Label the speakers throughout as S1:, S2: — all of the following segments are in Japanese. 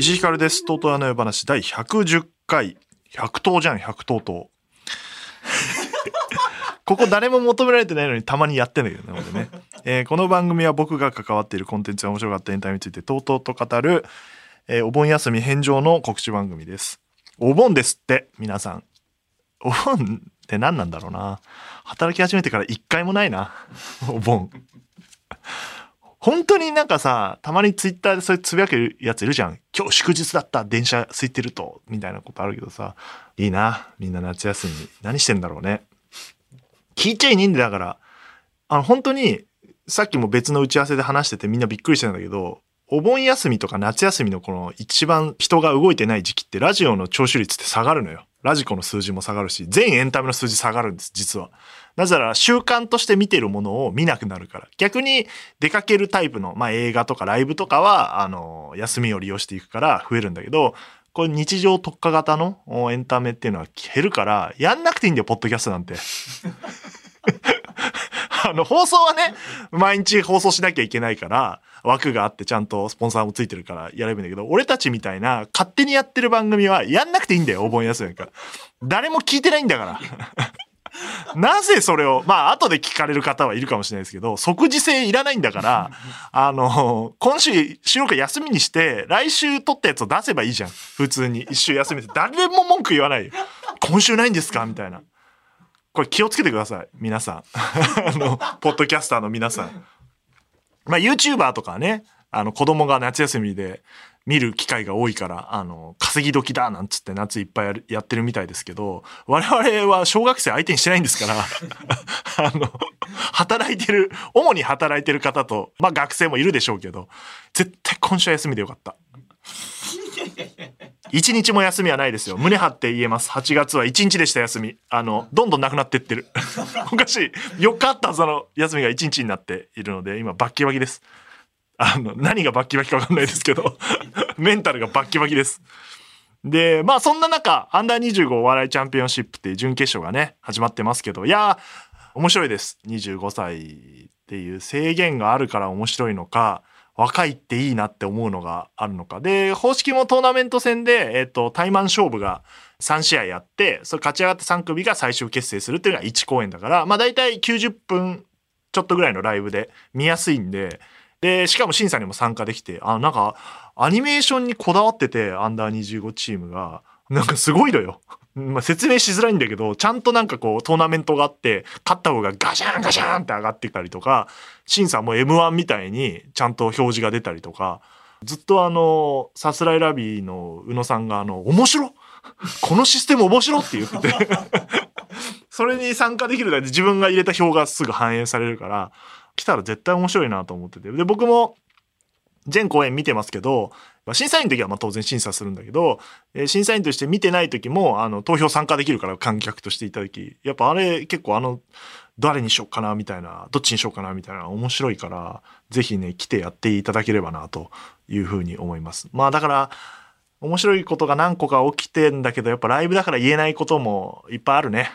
S1: 石井ひかるです。とうとうあの世話第110回。100頭じゃん、100頭と。ここ誰も求められてないのにたまにやってんだけどね、俺ね。えーこの番組は僕が関わっているコンテンツや面白かったエンタメについてとうとうと語る、えーお盆休み返上の告知番組です。お盆ですって、皆さん。お盆って何なんだろうな。働き始めてから一回もないな。お盆。本当になんかさ、たまにツイッターでそういうつぶやけるやついるじゃん。今日祝日だった、電車空いてると、みたいなことあるけどさ、いいな、みんな夏休み。何してんだろうね。聞いちゃいねえんだから、あの、本当に、さっきも別の打ち合わせで話しててみんなびっくりしてたんだけど、お盆休みとか夏休みのこの一番人が動いてない時期ってラジオの聴取率って下がるのよ。ラジコの数字も下がるし、全エンタメの数字下がるんです、実は。なぜなら習慣として見てるものを見なくなるから。逆に出かけるタイプの、まあ映画とかライブとかは、あの、休みを利用していくから増えるんだけど、これ日常特化型のおエンタメっていうのは減るから、やんなくていいんだよ、ポッドキャストなんて。あの、放送はね、毎日放送しなきゃいけないから、枠があってちゃんとスポンサーもついてるからやればいいんだけど、俺たちみたいな勝手にやってる番組はやんなくていいんだよ、お盆休みか。誰も聞いてないんだから。なぜそれを、まあ、後で聞かれる方はいるかもしれないですけど、即時性いらないんだから、あの、今週収録休みにして、来週撮ったやつを出せばいいじゃん。普通に。一週休みで。誰も文句言わないよ。今週ないんですか？みたいな。これ気をつけてください。皆さん。あの、ポッドキャスターの皆さん。まあ、YouTuber とかね、あの、子供が夏休みで見る機会が多いから、あの、稼ぎ時だなんつって夏いっぱいやってるみたいですけど、我々は小学生相手にしてないんですから、あの、働いてる、主に働いてる方と、まあ学生もいるでしょうけど、絶対今週は休みでよかった。一日も休みはないですよ。胸張って言えます。8月は1日でした休み。あの、どんどんなくなってってる。おかしい。4日あったはずの休みが1日になっているので、今バッキバキです。あの、何がバッキバキかわかんないですけど、メンタルがバッキバキです。で、まあそんな中、アンダー25お笑いチャンピオンシップっていう準決勝がね、始まってますけど、いや、面白いです。25歳っていう制限があるから面白いのか、若いっていいなって思うのがあるのか。で、方式もトーナメント戦で、えっ、と、対マン勝負が3試合やって、それ勝ち上がった3組が最終決成するっていうのが1公演だから、まあ大体90分ちょっとぐらいのライブで見やすいんで、で、しかも審査にも参加できて、あ、なんか、アニメーションにこだわってて、アンダー25チームが、なんかすごいのよ。まあ、説明しづらいんだけど、ちゃんとなんかこう、トーナメントがあって、勝った方がガシャンガシャンって上がってたりとか、審査も M1 みたいにちゃんと表示が出たりとか、ずっとあの、さすらいラビーの宇野さんがあの、面白このシステム面白って言ってて、それに参加できるだけで自分が入れた票がすぐ反映されるから、来たら絶対面白いなと思ってて。で、僕も全公演見てますけど、まあ審査員の時はま当然審査するんだけど、えー審査員として見てない時も、あの、投票参加できるから観客としていただき、やっぱあれ結構あの、誰にしよっかなみたいな、どっちにしようかなみたいな面白いから、ぜひね、来てやっていただければなというふうに思います。まあだから、面白いことが何個か起きてんだけど、やっぱライブだから言えないこともいっぱいあるね。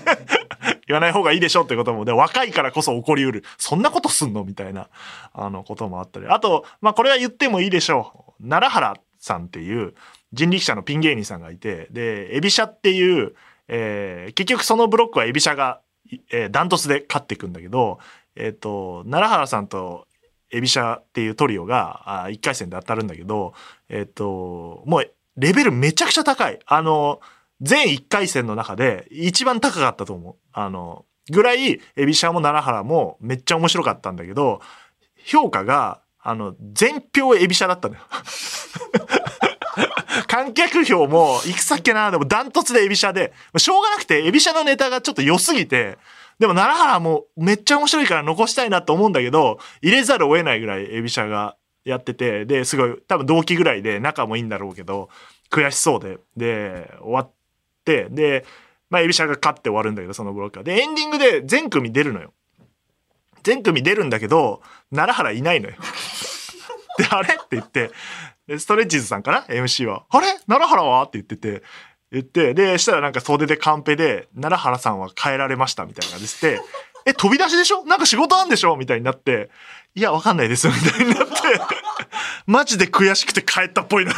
S1: 言わない方がいいでしょってことも、で、若いからこそ起こりうる。そんなことすんの？みたいな、あの、こともあったり。あと、まあ、これは言ってもいいでしょう。奈良原さんっていう人力車のピン芸人さんがいて、で、エビシャっていう、えー結局そのブロックはエビシャが、えーダントツで勝っていくんだけど、えっ、と、奈良原さんとエビシャっていうトリオが、あ1回戦で当たるんだけど、えっ、と、もう、レベルめちゃくちゃ高い。あの、全1回戦の中で一番高かったと思う。あの、ぐらい、エビシャも奈良原もめっちゃ面白かったんだけど、評価が、あの、全票エビシャだったのよ。観客票も、いくさっけな、でもダントツでエビシャで、しょうがなくて、エビシャのネタがちょっと良すぎて、でも奈良原もめっちゃ面白いから残したいなと思うんだけど、入れざるを得ないぐらいエビシャがやってて、で、すごい、多分同期ぐらいで仲もいいんだろうけど、悔しそうで、で、終わって、で、まあ、エビシャが勝って終わるんだけど、そのブロックは。で、エンディングで全組出るのよ。全組出るんだけど、奈良原いないのよ。で、あれって言って、でストレッチーズさんかな ?MC は。あれ？奈良原は？って言ってて、言って、で、したらなんか袖でカンペで、奈良原さんは変えられましたみたいな感じで、え、飛び出しでしょ？なんか仕事あんでしょ？みたいになって、いや、わかんないです、みたいになって、マジで悔しくて帰ったっぽいな。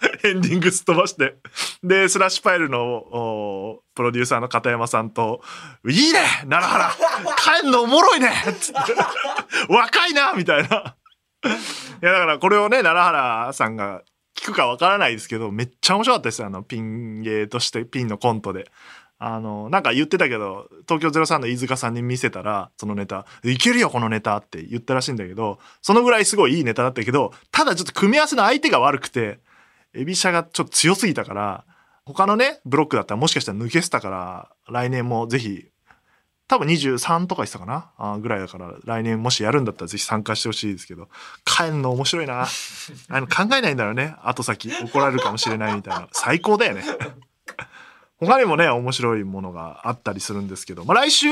S1: エンディングすっ飛ばして。で、スラッシュファイルのプロデューサーの片山さんと、いいね奈良原帰んのおもろいねつって若いなみたいな。いや、だからこれをね、奈良原さんが聞くかわからないですけど、めっちゃ面白かったです。あの、ピン芸として、ピンのコントで。あの、なんか言ってたけど、東京03の飯塚さんに見せたら、そのネタ、いけるよ、このネタって言ったらしいんだけど、そのぐらいすごいいいネタだったけど、ただちょっと組み合わせの相手が悪くて、エビシャがちょっと強すぎたから、他のね、ブロックだったらもしかしたら抜けてたから、来年もぜひ、多分23とか言ってたかな？あぐらいだから、来年もしやるんだったらぜひ参加してほしいですけど、帰んの面白いな。あの、考えないんだろうね。後先怒られるかもしれないみたいな。最高だよね。他にもね、面白いものがあったりするんですけど、まあ、来週、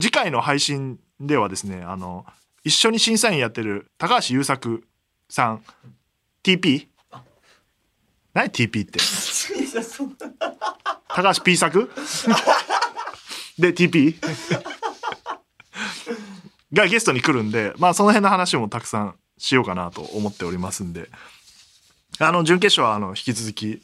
S1: 次回の配信ではですね、あの、一緒に審査員やってる高橋優作さん、TP? 何 TP って。高橋 P 作？で TP? がゲストに来るんで、まあその辺の話もたくさんしようかなと思っておりますんで、あの、準決勝はあの、引き続き、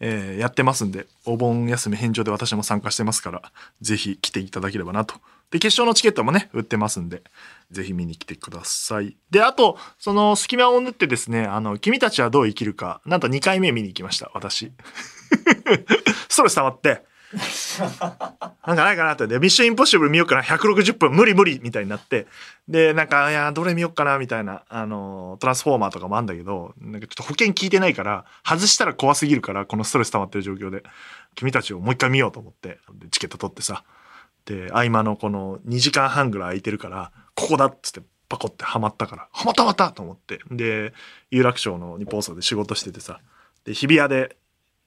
S1: えーやってますんで、お盆休み返上で私も参加してますから、ぜひ来ていただければなと。で、決勝のチケットもね、売ってますんで、ぜひ見に来てください。で、あと、その隙間を縫ってですね、あの、君たちはどう生きるか、なんと2回目見に行きました、私。ストレス溜まって、なんかないかなって。で、ミッションインポッシブル見ようかな。160分無理無理みたいになって。で、なんか、いや、どれ見ようかなみたいな、あの、トランスフォーマーとかもあんだけど、なんかちょっと保険聞いてないから、外したら怖すぎるから、このストレス溜まってる状況で、君たちをもう一回見ようと思って、でチケット取ってさ。で、合間のこの2時間半ぐらい空いてるから、ここだっつってパコってハマったから、ハマったハマったと思って。で、有楽町の日本放送で仕事しててさ、で、日比谷で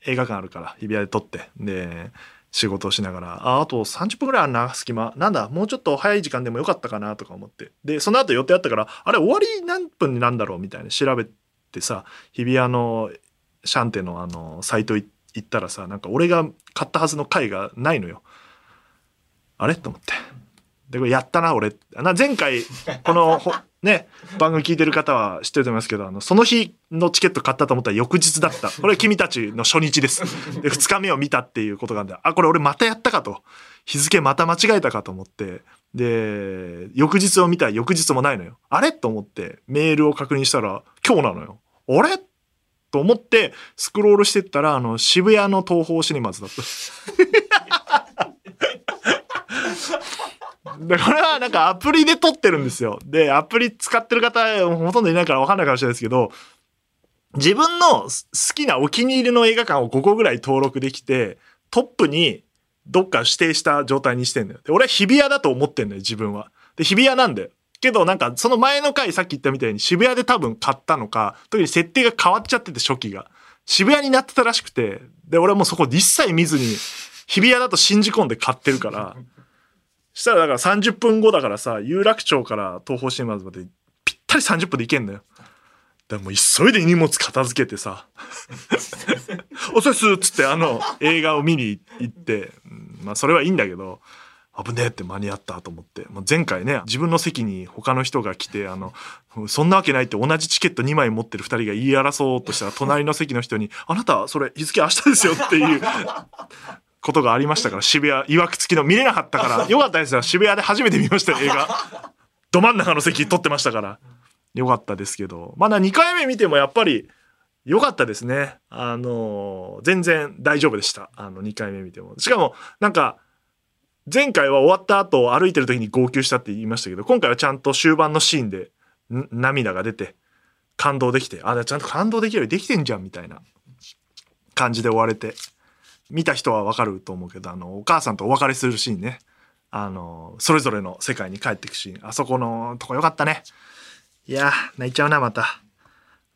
S1: 映画館あるから、日比谷で撮って、で、仕事をしながら、あ、あと30分ぐらいあるな、隙間。なんだ、もうちょっと早い時間でもよかったかなとか思って。で、その後予定あったから、あれ終わり何分になんだろう？みたいな調べてさ、日比谷のシャンテのあの、サイト行ったらさ、なんか俺が買ったはずの回がないのよ。あれ？と思って。で、これやったな、俺。な前回、この、ね、番組聞いてる方は知ってると思いますけど、あの、その日のチケット買ったと思ったら翌日だった。これ君たちの初日です。で、二日目を見たっていうことなんで、あ、これ俺またやったかと。日付また間違えたかと思って。で、翌日を見たら翌日もないのよ。あれ？と思ってメールを確認したら今日なのよ。あれ？と思ってスクロールしてったら、あの、渋谷の東宝シネマズだった。で、これはなんかアプリで撮ってるんですよ。で、アプリ使ってる方ほとんどいないから分かんないかもしれないですけど、自分の好きなお気に入りの映画館を5個ぐらい登録できて、トップにどっか指定した状態にしてんのよ。で、俺は日比谷だと思ってんのよ、自分は。で、日比谷なんだよ。けどなんかその前の回さっき言ったみたいに渋谷で多分買ったのか、特に設定が変わっちゃってて初期が。渋谷になってたらしくて、で、俺はもうそこ一切見ずに、日比谷だと信じ込んで買ってるから、したらだから30分後だからさ、有楽町から東宝シネマズまでぴったり30分で行けんのよ。だもう急いで荷物片付けてさ、おせっすっつってあの映画を見に行って、まあそれはいいんだけど、危ねえって間に合ったと思って。もう前回ね、自分の席に他の人が来て、あの、そんなわけないって同じチケット2枚持ってる2人が言い争おうとしたら、隣の席の人に、あなた、それ日付明日ですよっていうことがありましたから、渋谷、曰く付きの見れなかったから、よかったですよ。渋谷で初めて見ましたよ、映画。ど真ん中の席取ってましたから。よかったですけど。まだ2回目見てもやっぱり、良かったですね。あの、全然大丈夫でした。あの、2回目見ても。しかも、なんか、前回は終わった後歩いてる時に号泣したって言いましたけど、今回はちゃんと終盤のシーンでん涙が出て、感動できて、あ、ちゃんと感動できるようにできてんじゃん、みたいな感じで終われて、見た人はわかると思うけど、あの、お母さんとお別れするシーンね。あの、それぞれの世界に帰っていくシーン。あそこのとこよかったね。いや、泣いちゃうな、また。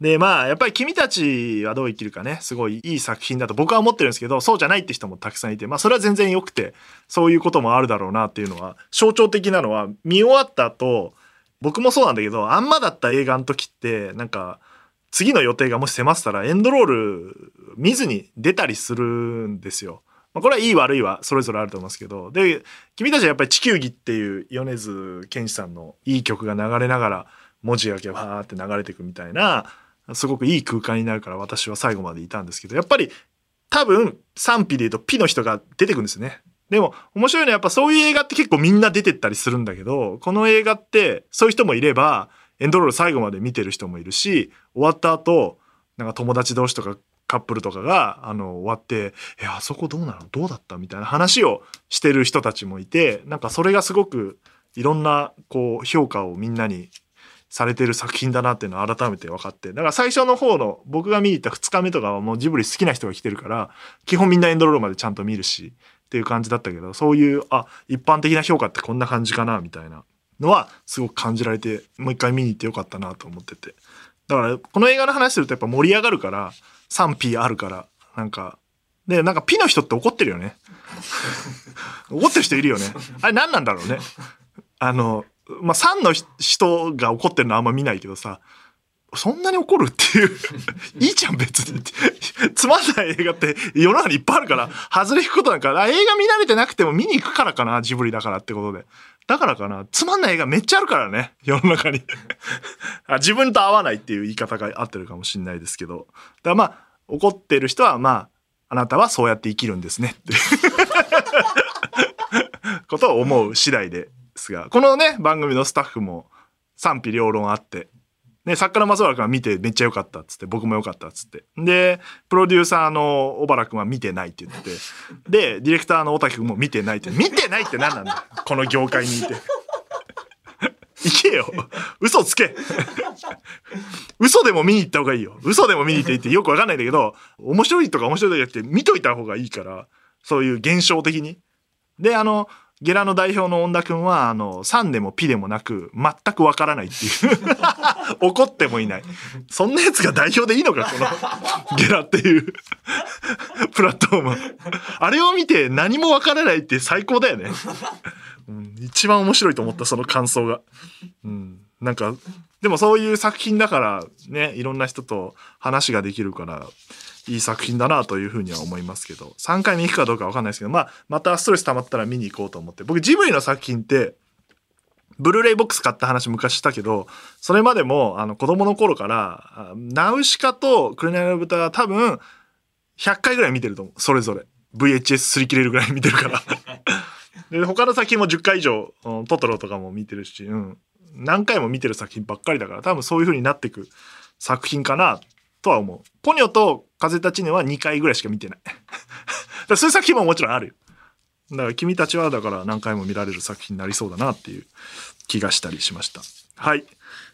S1: で、まあ、やっぱり君たちはどう生きるかね、すごいいい作品だと僕は思ってるんですけど、そうじゃないって人もたくさんいて、まあ、それは全然良くて、そういうこともあるだろうなっていうのは、象徴的なのは、見終わった後、僕もそうなんだけど、あんまだった映画の時って、なんか、次の予定がもし迫ったらエンドロール見ずに出たりするんですよ。まあ、これはいい悪いはそれぞれあると思いますけど。で、君たちはやっぱり地球儀っていう米津玄師さんのいい曲が流れながら文字だけわーって流れていくみたいな、すごくいい空間になるから私は最後までいたんですけど、やっぱり多分賛否で言うとピの人が出てくるんですね。でも面白いのはやっぱそういう映画って結構みんな出てったりするんだけど、この映画ってそういう人もいれば、エンドロール最後まで見てる人もいるし、終わった後、なんか友達同士とかカップルとかが、あの、終わって、え、あそこどうなの？どうだった？みたいな話をしてる人たちもいて、なんかそれがすごくいろんな、こう、評価をみんなにされてる作品だなっていうのを改めて分かって。だから最初の方の僕が見に行った2日目とかはもうジブリ好きな人が来てるから、基本みんなエンドロールまでちゃんと見るし、っていう感じだったけど、そういう、あ、一般的な評価ってこんな感じかな、みたいなのはすごく感じられてもう一回見に行ってよかったなと思ってて。だからこの映画の話するとやっぱ盛り上がるから賛否あるからなんか。でなんかピの人って怒ってるよね。怒ってる人いるよね。あれ何なんだろうね。あのまあ3の人が怒ってるのはあんま見ないけどさそんなに怒るっていう いいじゃん別に。つまんない映画って世の中にいっぱいあるから外れ引くことなんか映画見慣れてなくても見に行くからかなジブリだからってことで。だからかな、つまんない映画めっちゃあるからね、世の中に。あ。自分と合わないっていう言い方が合ってるかもしれないですけど。だからまあ、怒ってる人はまあ、あなたはそうやって生きるんですね。ってことを思う次第ですが、このね、番組のスタッフも賛否両論あって、ね、作家の松原君は見てめっちゃ良かったっつって、僕も良かったっつって。で、プロデューサーの小原君は見てないって言って、で、ディレクターの小滝君も見てないって、見てないって何なんだこの業界にいて。行けよ嘘つけ嘘でも見に行った方がいいよ。嘘でも見に行っていってよくわかんないんだけど、面白いとか面白いとかじゃなくて見といた方がいいから、そういう現象的に。で、あの、ゲラの代表の恩田君は、あの、3でもピでもなく、全くわからないっていう 怒ってもいない。そんなやつが代表でいいのか、この、ゲラっていうプラットフォーム。あれを見て何もわからないって最高だよね。うん、一番面白いと思った、その感想が。うん、なんか、でもそういう作品だから、ね、いろんな人と話ができるから、いい作品だなというふうには思いますけど、3回見行くかどうかわかんないですけど、まあ、またストレス溜まったら見に行こうと思って。僕、ジブリの作品って、ブルーレイボックス買った話昔したけど、それまでも、あの、子供の頃から、ナウシカとクレナイの豚は多分、100回ぐらい見てると思う。それぞれ。VHS すり切れるぐらい見てるからで、他の作品も10回以上、トトロとかも見てるし、うん。何回も見てる作品ばっかりだから、多分そういう風になってく作品かなとは思う。ポニョと風立ちぬは2回ぐらいしか見てない。だそういう作品ももちろんあるよ。だから君たちはだから何回も見られる作品になりそうだなっていう気がしたりしました。はい。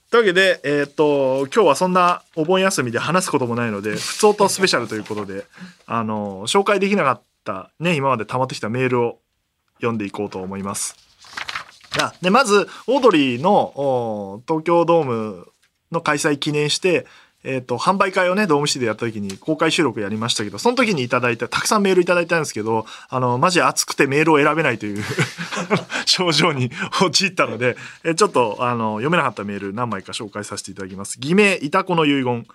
S1: というわけで、えっ、ー、と、今日はそんなお盆休みで話すこともないので、普通とスペシャルということで、あの、紹介できなかったね、今まで溜まってきたメールを読んでいこうと思います。あで、まず、オードリーの東京ドームの開催記念して、えっ、ー、と、販売会をね、ドームシティでやった時に公開収録やりましたけど、その時にいただいた、たくさんメールいただいたんですけど、あの、マジ熱くてメールを選べないという 症状に陥ったので、えちょっと、あの、読めなかったメール何枚か紹介させていただきます。偽名、いたこの遺言。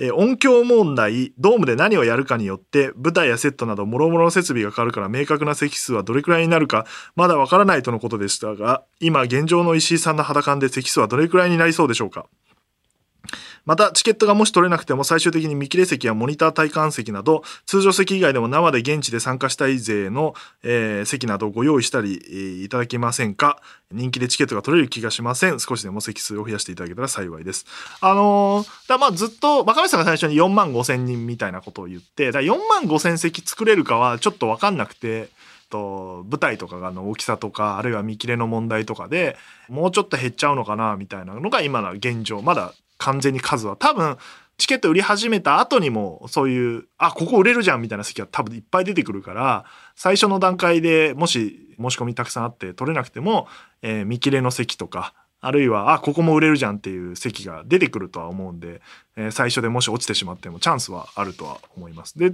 S1: え音響問題、ドームで何をやるかによって、舞台やセットなど諸々の設備が変わるから明確な席数はどれくらいになるか、まだわからないとのことでしたが、今現状の石井さんの肌感で席数はどれくらいになりそうでしょうかまた、チケットがもし取れなくても最終的に見切れ席やモニター体感席など、通常席以外でも生で現地で参加したい勢の、えー、席などをご用意したり、えー、いただけませんか？人気でチケットが取れる気がしません。少しでも席数を増やしていただけたら幸いです。あのー、だまあずっと、バカメさんが最初に4万5千人みたいなことを言って、だ4万5千席作れるかはちょっとわかんなくて、と舞台とかの大きさとかあるいは見切れの問題とかでもうちょっと減っちゃうのかなみたいなのが今の現状まだ完全に数は。多分チケット売り始めた後にもそういうあここ売れるじゃんみたいな席は多分いっぱい出てくるから最初の段階でもし申し込みたくさんあって取れなくても、えー、見切れの席とかあるいは、あ、ここも売れるじゃんっていう席が出てくるとは思うんで、えー最初でもし落ちてしまってもチャンスはあるとは思います。で、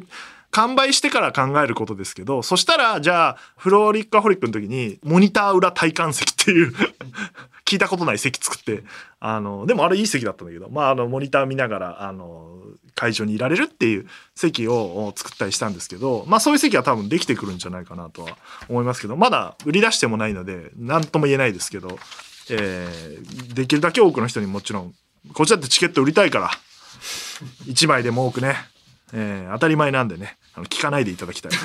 S1: 完売してから考えることですけど、そしたら、じゃあ、フローリッカホリックの時に、モニター裏体感席っていう、聞いたことない席作って、あの、でもあれいい席だったんだけど、まあ、あの、モニター見ながら、あの、会場にいられるっていう席を作ったりしたんですけど、まあそういう席は多分できてくるんじゃないかなとは思いますけど、まだ売り出してもないので、何とも言えないですけど、えーできるだけ多くの人にもちろん、こっちだってチケット売りたいから、1枚でも多くね、えー当たり前なんでね、あの聞かないでいただきたい。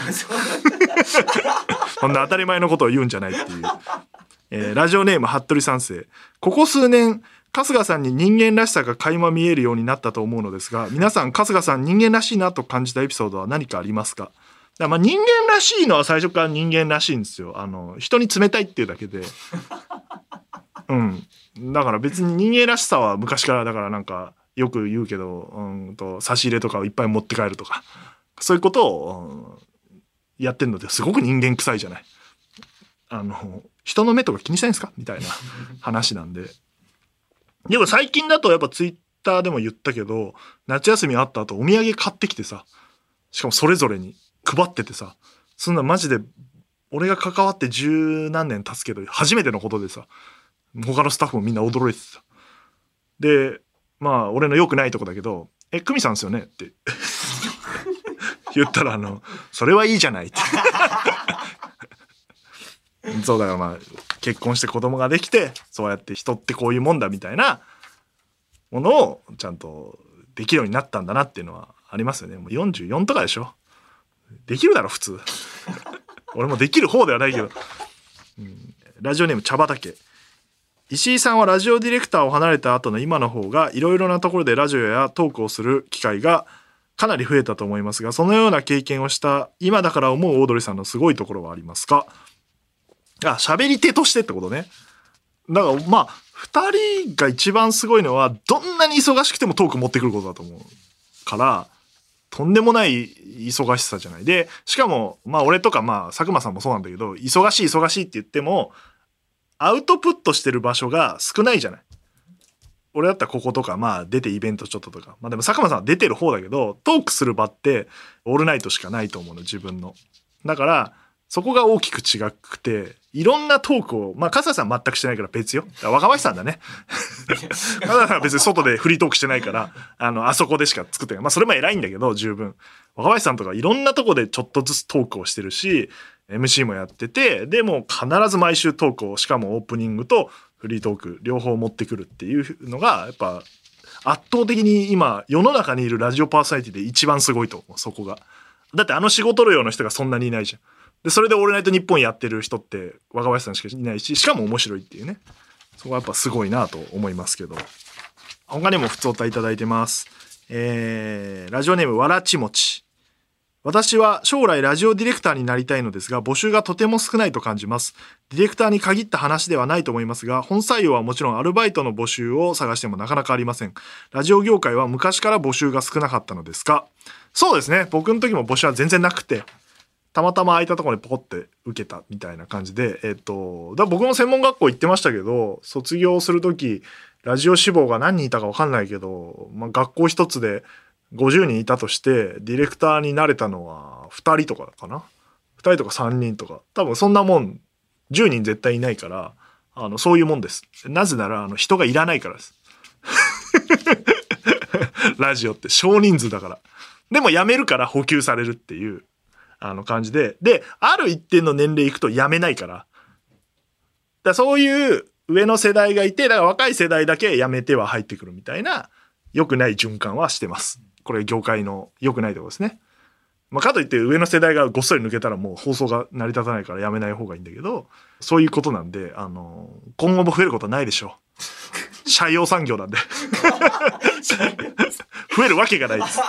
S1: そんな当たり前のことを言うんじゃないっていう。えーラジオネーム、服部三世。ここ数年、春日さんに人間らしさが垣間見えるようになったと思うのですが、皆さん、春日さん人間らしいなと感じたエピソードは何かありますか？だまあ人間らしいのは最初から人間らしいんですよ。あの、人に冷たいっていうだけで。うん。だから別に人間らしさは昔からだからなんかよく言うけど、うんと差し入れとかをいっぱい持って帰るとか、そういうことを、うんやってんのですごく人間臭いじゃない。あの、人の目とか気にしないんですか？みたいな 話なんで。でも最近だとやっぱツイッターでも言ったけど、夏休みあった後お土産買ってきてさ、しかもそれぞれに配っててさ、そんなマジで、俺が関わって十何年経つけど、初めてのことでさ、他のスタッフもみんな驚いててさ。で、まあ、俺の良くないとこだけど、え、久美さんですよね？って 言ったら、あの、それはいいじゃないって。そうだからまあ、結婚して子供ができて、そうやって人ってこういうもんだみたいなものをちゃんとできるようになったんだなっていうのはありますよね。もう44とかでしょできるだろ、普通。俺もできる方ではないけど。うんラジオネーム茶畑。石井さんはラジオディレクターを離れた後の今の方がいろいろなところでラジオやトークをする機会がかなり増えたと思いますがそのような経験をした今だから思うオードリーさんのすごいところはありますか？あ喋り手としてってことね。だからまあ2人が一番すごいのはどんなに忙しくてもトーク持ってくることだと思うからとんでもない忙しさじゃない。でしかもまあ俺とかまあ佐久間さんもそうなんだけど忙しい忙しいって言ってもアウトプットしてる場所が少ないじゃない。俺だったらこことか、まあ出てイベントちょっととか。まあでも佐久間さんは出てる方だけど、トークする場ってオールナイトしかないと思うの、自分の。だから、そこが大きく違くて、いろんなトークを、まあ、笠さん全くしてないから別よ。若林さんだね。笠さんは別に外でフリートークしてないから、あの、あそこでしか作ってない。まあ、それも偉いんだけど、十分。若林さんとかいろんなとこでちょっとずつトークをしてるし、MC もやってて、でも必ず毎週トークを、しかもオープニングとフリートーク、両方持ってくるっていうのが、やっぱ、圧倒的に今、世の中にいるラジオパーソナリティで一番すごいと思う、そこが。だってあの仕事量の人がそんなにいないじゃん。で、それでオールナイトニッポンやってる人って若林さんしかいないし、しかも面白いっていうね。そこはやっぱすごいなと思いますけど。他にも普通お歌いただいてます。えー、ラジオネームわらちもち。私は将来ラジオディレクターになりたいのですが、募集がとても少ないと感じます。ディレクターに限った話ではないと思いますが、本採用はもちろんアルバイトの募集を探してもなかなかありません。ラジオ業界は昔から募集が少なかったのですか？そうですね。僕の時も募集は全然なくて、たまたま空いたところにポコって受けたみたいな感じで、えっと、だ僕も専門学校行ってましたけど、卒業する時、ラジオ志望が何人いたかわかんないけど、まあ、学校一つで50人いたとして、ディレクターになれたのは2人とかかな？2人とか3人とか。多分そんなもん、10人絶対いないから、あの、そういうもんです。なぜなら、あの、人がいらないからです。ラジオって少人数だから。でも辞めるから補給されるっていう、あの感じで。で、ある一定の年齢いくと辞めないから。だからそういう上の世代がいて、だから若い世代だけ辞めては入ってくるみたいな、良くない循環はしてます。これ業界の良くないところですね。まあ、かといって上の世代がごっそり抜けたらもう放送が成り立たないからやめない方がいいんだけど、そういうことなんで、あの、今後も増えることはないでしょう。社用産業なんで。増えるわけがないです。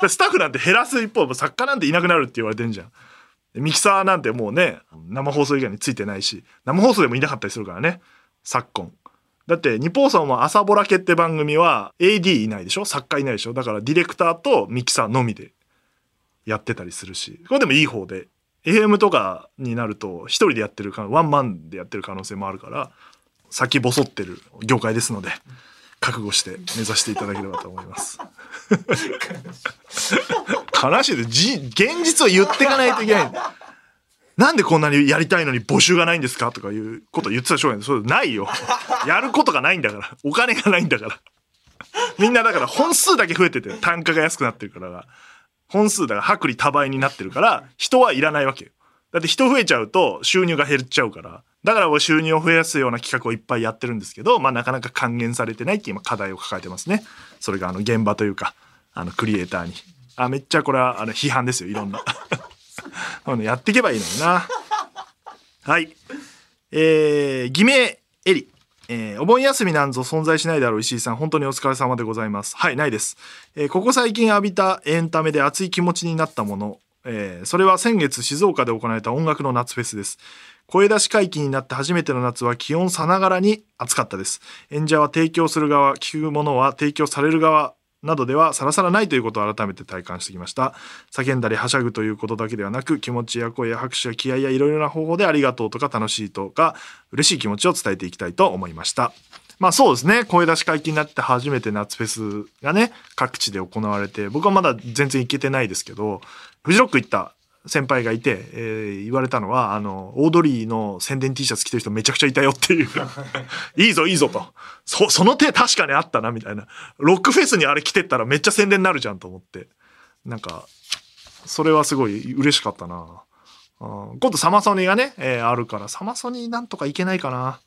S1: でスタッフなんて減らす一方、作家なんていなくなるって言われてんじゃん。でミキサーなんてもうね、生放送以外についてないし、生放送でもいなかったりするからね、昨今。だって、日本放送も朝ぼらけって番組は AD いないでしょ？作家いないでしょ？だからディレクターとミキサーのみでやってたりするし、これでもいい方で、FM とかになると一人でやってる可能ワンマンでやってる可能性もあるから、先細ってる業界ですので、覚悟して目指していただければと思います。悲しいです。じ、現実を言っていかないといけない。なんでこんなにやりたいのに募集がないんですか？とかいうこと言ってたらしょうがない。そうないよ。やることがないんだから。お金がないんだから。みんなだから本数だけ増えてて、単価が安くなってるから。本数だから薄利多売になってるから、人はいらないわけよ。だって人増えちゃうと収入が減っちゃうから。だから俺収入を増やすような企画をいっぱいやってるんですけど、まあなかなか還元されてないっていう今課題を抱えてますね。それがあの現場というか、あのクリエイターに。あ、めっちゃこれはあの批判ですよ、いろんな。やっていけばいいのにな。はい。えー、偽名エリ。えーお盆休みなんぞ存在しないだろう石井さん本当にお疲れ様でございますはいないです、えーここ最近浴びたエンタメで熱い気持ちになったもの、えーそれは先月静岡で行われた音楽の夏フェスです声出し解禁になって初めての夏は気温さながらに暑かったです演者は提供する側聞くものは提供される側などではさらさらないということを改めて体感してきました。叫んだりはしゃぐということだけではなく気持ちや声や拍手や気合やいろいろな方法でありがとうとか楽しいとか嬉しい気持ちを伝えていきたいと思いました。まあそうですね。声出し解禁になって初めて夏フェスがね各地で行われて僕はまだ全然行けてないですけどフジロック行った先輩がいて、えー言われたのはあのオードリーの宣伝 T シャツ着てる人めちゃくちゃいたよっていう いいぞいいぞとそその手確かにあったなみたいなロックフェスにあれ着てったらめっちゃ宣伝になるじゃんと思ってなんかそれはすごい嬉しかったな。うん今度サマソニがね、えーあるから、サマソニなんとかいけないかな。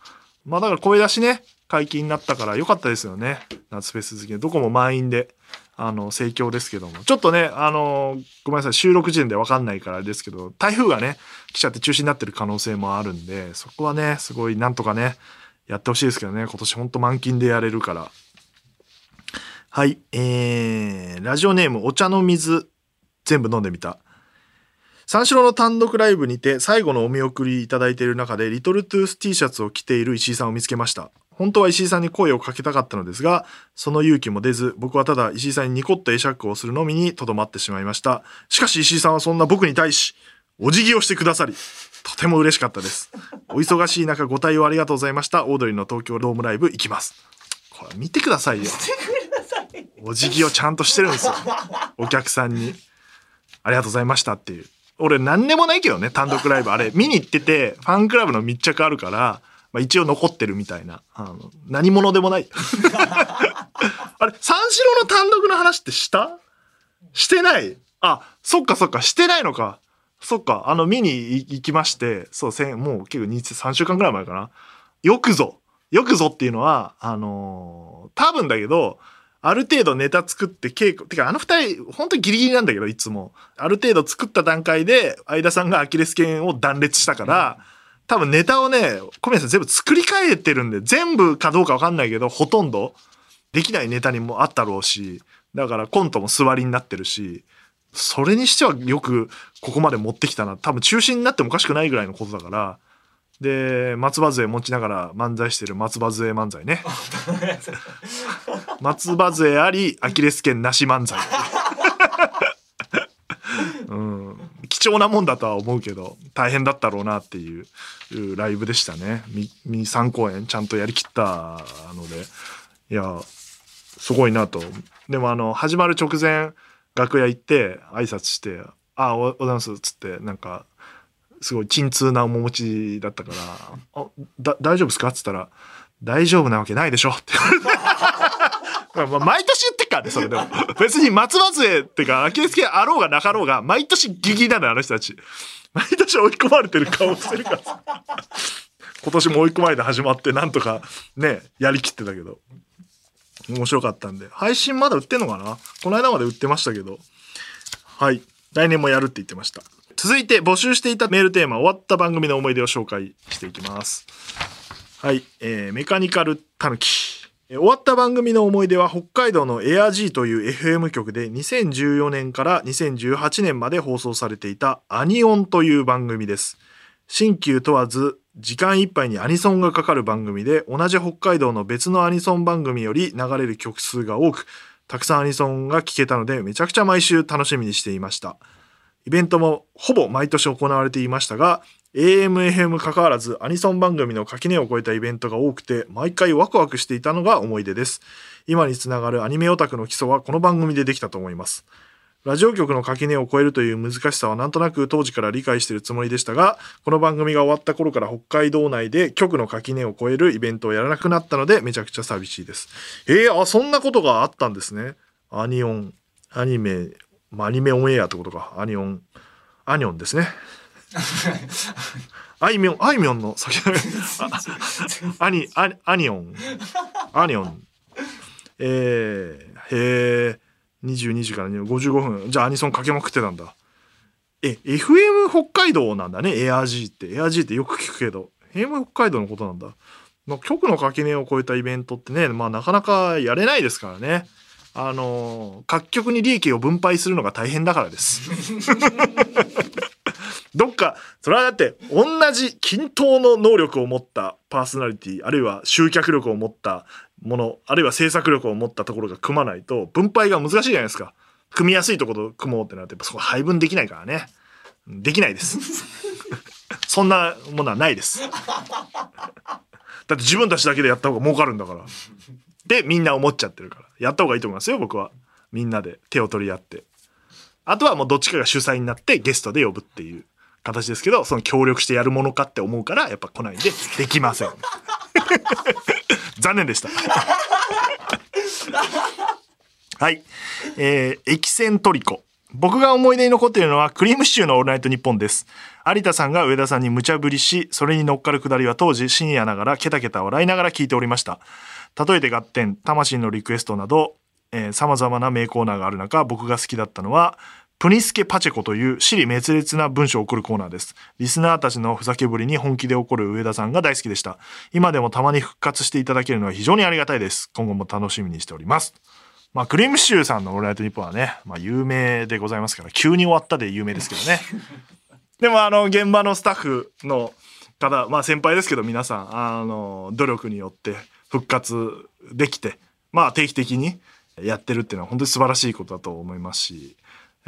S1: まあだから声出しね、解禁になったから良かったですよね。夏フェス好きで。どこも満員で、あの、盛況ですけども。ちょっとね、あのごめんなさい、収録時点でわかんないからですけど、台風がね、来ちゃって中止になってる可能性もあるんで、そこはね、すごいなんとかね、やってほしいですけどね、今年ほんと満勤でやれるから。はい、えー、ラジオネームお茶の水全部飲んでみた。三四郎の単独ライブにて最後のお見送りいただいている中でリトルトゥース T シャツを着ている石井さんを見つけました。本当は石井さんに声をかけたかったのですが、その勇気も出ず、僕はただ石井さんにニコッと会釈をするのみにとどまってしまいました。しかし石井さんはそんな僕に対し、お辞儀をしてくださり、とても嬉しかったです。お忙しい中ご対応ありがとうございました。オードリーの東京ドームライブ行きます。これ見てくださいよ。お辞儀をちゃんとしてるんですよ。お客さんに。ありがとうございましたっていう。俺何でもないけどね、単独ライブ。あれ、見に行ってて、ファンクラブの密着あるから、まあ、一応残ってるみたいな。あの何者でもない。あれ、三四郎の単独の話ってした？してないあ、そっかそっか、してないのか。そっか、あの、見に行きまして、そう、せんもう結構2、3週間ぐらい前かな。よくぞ。よくぞっていうのは、あのー多分だけど、ある程度ネタ作って稽古、てかあの二人、本当にギリギリなんだけど、いつも。ある程度作った段階で、相田さんがアキレス腱を断裂したから、多分ネタをね、小宮さん全部作り変えてるんで、全部かどうかわかんないけど、ほとんどできないネタにもあったろうし、だからコントも座りになってるし、それにしてはよくここまで持ってきたな。多分中止になってもおかしくないぐらいのことだから、で、松葉杖持ちながら漫才してる松葉杖漫才ね。松葉杖あり、アキレス腱なし漫才。うん、貴重なもんだとは思うけど、大変だったろうなっていうライブでしたね。み、み3公演ちゃんとやりきったので、いや、すごいなと。でもあの、始まる直前、楽屋行って挨拶して、あ、おおざますっつって、なんか、すごい鎮痛な面持ちだったから、あだ大丈夫ですか？っつったら、大丈夫なわけないでしょって言われて。毎年言ってっからね、それでも。別に松葉杖ってか、アキレス腱あろうがなかろうが、毎年ギギなのよ、あの人たち。毎年追い込まれてる顔してるからさ。今年も追い込まれて始まって、なんとかね、やりきってたけど。面白かったんで。配信まだ売ってんのかな？この間まで売ってましたけど。はい。来年もやるって言ってました。続いて募集していたメールテーマ、終わった番組の思い出を紹介していきます。はい。えーメカニカルタヌキ。終わった番組の思い出は北海道のエア G という FM 局で2014年から2018年まで放送されていたアニオンという番組です。新旧問わず時間いっぱいにアニソンがかかる番組で同じ北海道の別のアニソン番組より流れる曲数が多くたくさんアニソンが聴けたのでめちゃくちゃ毎週楽しみにしていましたイベントもほぼ毎年行われていましたが AMFM 関わらずアニソン番組の垣根を越えたイベントが多くて毎回ワクワクしていたのが思い出です。今につながるアニメオタクの基礎はこの番組でできたと思います。ラジオ局の垣根を越えるという難しさはなんとなく当時から理解しているつもりでしたがこの番組が終わった頃から北海道内で局の垣根を越えるイベントをやらなくなったのでめちゃくちゃ寂しいです。えー、あそんなことがあったんですね。アニオンアニメ、まあ、アニメオンエアってことか。アニオンアニオンですね。あいみょん、あいみょんの先アニ、アアニオン。アニオン。えー、へえ、22時から55分。じゃあアニソンかけまくってたんだ。え、FM 北海道なんだね、エアー G って。エアー G ってよく聞くけど。FM 北海道のことなんだ。まあ、局の垣根を越えたイベントってね、まあなかなかやれないですからね。あの、各局に利益を分配するのが大変だからです。どっか、それはだって、同じ均等の能力を持ったパーソナリティ、あるいは集客力を持ったもの、あるいは制作力を持ったところが組まないと、分配が難しいじゃないですか。組みやすいところと組もうってなって、そこ配分できないからね。できないです。そんなものはないです。だって自分たちだけでやった方が儲かるんだから。で、みんな思っちゃってるから。やった方がいいと思いますよ、僕は。みんなで手を取り合って。あとはもうどっちかが主催になってゲストで呼ぶっていう。形ですけどその協力してやるものかって思うからやっぱ来ないんでできません 残念でした はいえー、エキセントリコ僕が思い出に残っているのはクリームシチューのオールナイトニッポンです。有田さんが上田さんに無茶ぶりし、それに乗っかるくだりは当時深夜ながらケタケタ笑いながら聞いておりました。例えて合点、魂のリクエストなど、えー、様々な名コーナーがある中、僕が好きだったのは、プニスケパチェコという尻滅裂な文章を送るコーナーです。リスナーたちのふざけぶりに本気で怒る上田さんが大好きでした。今でもたまに復活していただけるのは非常にありがたいです。今後も楽しみにしております。まあ、クリームシチューさんのオールナイトニッポンはね、まあ、有名でございますから、急に終わったで有名ですけどね。でも、あの、現場のスタッフの方、まあ、先輩ですけど、皆さん、あの、努力によって復活できて、まあ、定期的にやってるっていうのは本当に素晴らしいことだと思いますし、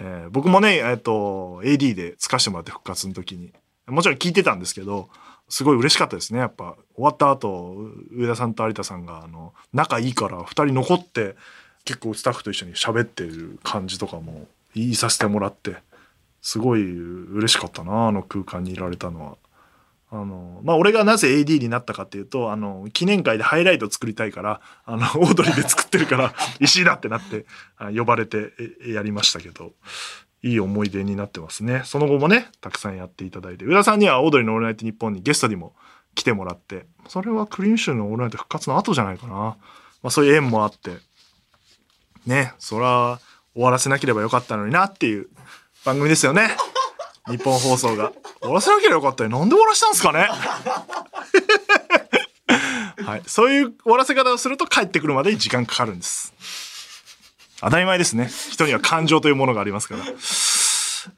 S1: えー、僕もね、えっ、と、AD でつかしてもらって復活の時に、もちろん聞いてたんですけど、すごい嬉しかったですね。やっぱ、終わった後、上田さんと有田さんが、あの、仲いいから2人残って、結構スタッフと一緒に喋ってる感じとかも言いさせてもらって、すごい嬉しかったな、あの空間にいられたのは。あの、まあ、俺がなぜ AD になったかっていうと、あの、記念会でハイライト作りたいから、あの、オードリーで作ってるから、石井だってなって、呼ばれてやりましたけど、いい思い出になってますね。その後もね、たくさんやっていただいて、浦さんにはオードリーのオールナイトニッポンにゲストにも来てもらって、それはクリーンシューのオールナイト復活の後じゃないかな。まあ、そういう縁もあって、ね、そら、終わらせなければよかったのになっていう番組ですよね。日本放送が。終わらせなければよかったよ。なんで終わらしたんですかね はい。そういう終わらせ方をすると帰ってくるまでに時間かかるんです。当たり前ですね。人には感情というものがありますから。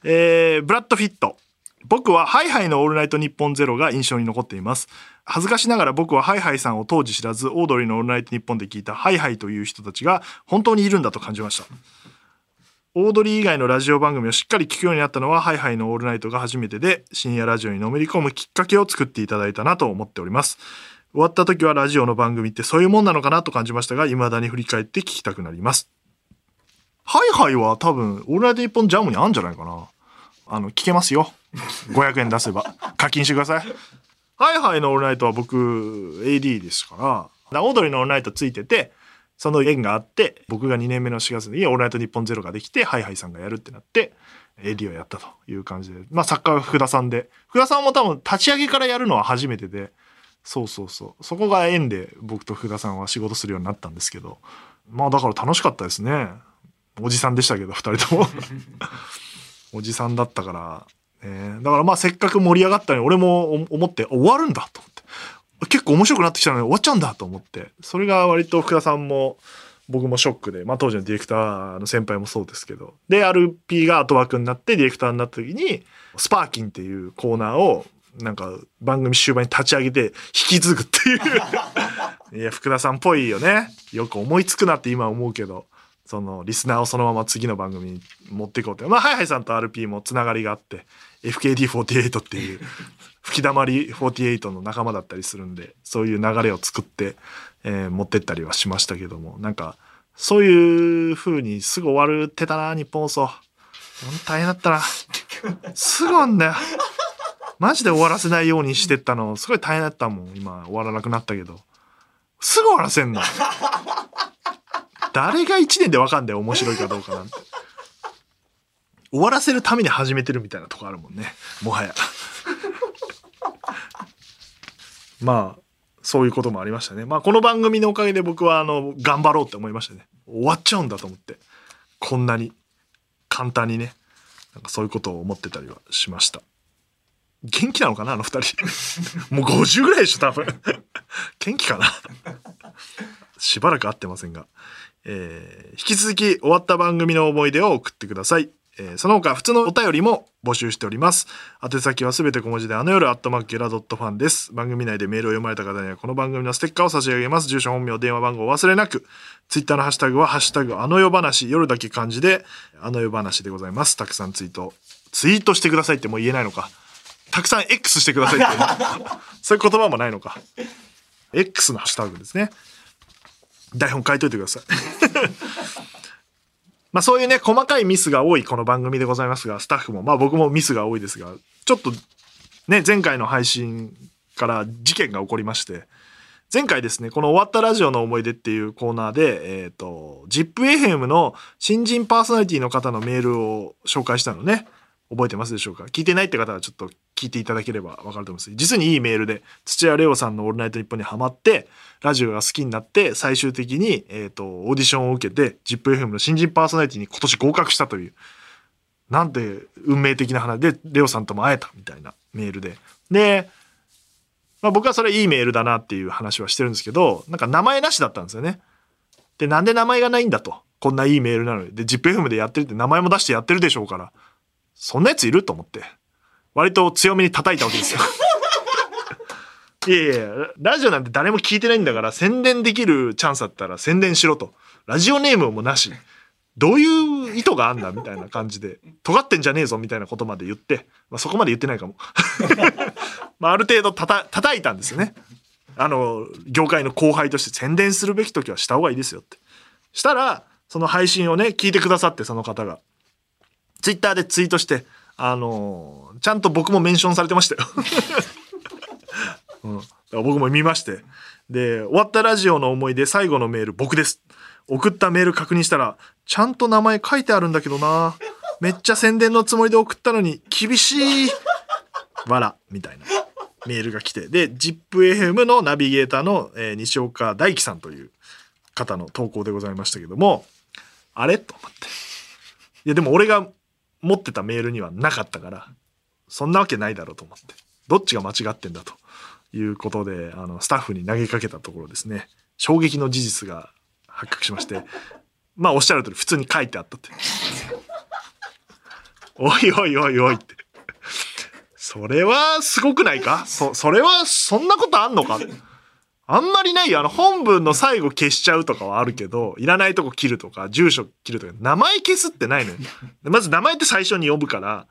S1: えー、ブラッドフィット。僕は Hi-Hi のオールナイトニッポンゼロが印象に残っています。恥ずかしながら僕は Hi-Hi さんを当時知らず、オードリーのオールナイトニッポンで聞いた Hi-Hi という人たちが本当にいるんだと感じました。オードリー以外のラジオ番組をしっかり聞くようになったのは、 Hi-Hi のオールナイトが初めてで、深夜ラジオにのめり込むきっかけを作っていただいたなと思っております。終わった時はラジオの番組ってそういうもんなのかなと感じましたが、未だに振り返って聞きたくなります。Hi-Hi は多分、オールナイト一本ジャムにあるんじゃないかな。あの、聞けますよ。500円出せば。課金してください。 Hi-Hi のオールナイトは僕、AD ですから、オードリーのオールナイトついてて、その縁があって僕が2年目の4月に「オールナイトニッポンゼロができて Hi-Hi さんがやるってなって AD をやったという感じで。まあ作家は福田さんで。福田さんも多分立ち上げからやるのは初めてで。そうそうそう。そこが縁で僕と福田さんは仕事するようになったんですけど。まあだから楽しかったですね。おじさんでしたけど2人とも。おじさんだったから、ね、だからまあせっかく盛り上がったのに俺も思って終わるんだと。結構面白くなってきたのに終わっちゃうんだと思って、それが割と福田さんも僕もショックで、まあ当時のディレクターの先輩もそうですけど、で、RP が後枠になってディレクターになった時に、スパーキンっていうコーナーをなんか番組終盤に立ち上げて引き継ぐっていう いや、福田さんっぽいよね。よく思いつくなって今思うけど。そのリスナーをそのまま次の番組に持っていこうってまあハイハイさんと RP もつながりがあって FKD48 っていう吹き溜まり48の仲間だったりするんでそういう流れを作って、えー持ってったりはしましたけどもなんかそういう風にすぐ終わるってたな日本放送。大変だったな。すぐ終わんだよ。マジで終わらせないようにしてったの。すごい大変だったもん。今終わらなくなったけど。すぐ終わらせんの。誰が1年でわかんだよ面白いかどうかなんて。終わらせるために始めてるみたいなとこあるもんね。もはや。まあそういうこともありましたね。まあこの番組のおかげで僕はあの頑張ろうって思いましたね。終わっちゃうんだと思って。こんなに簡単にねなんかそういうことを思ってたりはしました。元気なのかなあの二人。もう50ぐらいでしょ多分。元気かな。しばらく会ってませんが、えー引き続き終わった番組の思い出を送ってください、えーその他普通のお便りも募集しております。宛先はすべて小文字であの夜アットマークゲラドットファンです。番組内でメールを読まれた方にはこの番組のステッカーを差し上げます。住所本名電話番号を忘れなく。ツイッターのハッシュタグはハッシュタグあの夜話夜だけ漢字であの夜話でございます。たくさんツイートツイートしてくださいってもう言えないのか。たくさん X してくださいって。そういう言葉もないのか。X のハッシュタグですね。台本書いといてください。まあそういうね細かいミスが多いこの番組でございますがスタッフも。まあ僕もミスが多いですがちょっとね前回の配信から事件が起こりまして。前回ですねこの「終わったラジオの思い出」っていうコーナーでえっ、と ZIPFM の新人パーソナリティの方のメールを紹介したのね。覚えてますでしょうか？聞いてないって方はちょっと聞いていただければわかると思います。実にいいメールで土屋レオさんの「オールナイトニッポン」にハマってラジオが好きになって最終的に、えー、とオーディションを受けて ZIPFM の新人パーソナリティに今年合格したというなんて運命的な話でレオさんとも会えたみたいなメールで。で、まあ、僕はそれいいメールだなっていう話はしてるんですけどなんか名前なしだったんですよね。でなんで名前がないんだと。こんないいメールなのに。で ZIPFM でやってるって名前も出してやってるでしょうから。そんなやついると思って。割と強めに叩いたわけですよ。いやいやラジオなんて誰も聞いてないんだから宣伝できるチャンスだったら宣伝しろと。ラジオネームもなし。どういう意図があんだみたいな感じで尖ってんじゃねえぞみたいなことまで言って、まあ、そこまで言ってないかも。まあある程度たた叩いたんですよね。あの業界の後輩として宣伝するべき時はした方がいいですよって。したらその配信をね聞いてくださってその方が。ツイッターでツイートしてあのちゃんと僕もメンションされてましたよ。うん、だから僕も見まして。で終わったラジオの思い出最後のメール僕です。送ったメール確認したらちゃんと名前書いてあるんだけどな。めっちゃ宣伝のつもりで送ったのに厳しい。わらみたいな。メールが来て。で ZIPFM のナビゲーターの、えー西岡大樹さんという方の投稿でございましたけどもあれ？と思って。いやでも俺が持ってたメールにはなかったからそんなわけないだろうと思ってどっちが間違ってんだということであのスタッフに投げかけたところですね。衝撃の事実が発覚しまして まあおっしゃる通り普通に書いてあったって。おいおいおいおいって。それはすごくないか？そそれはそんなことあんのか？あんまりないよ。あの本文の最後消しちゃうとかはあるけどいらないとこ切るとか住所切るとか名前消すってないのよ。でまず名前って最初に呼ぶから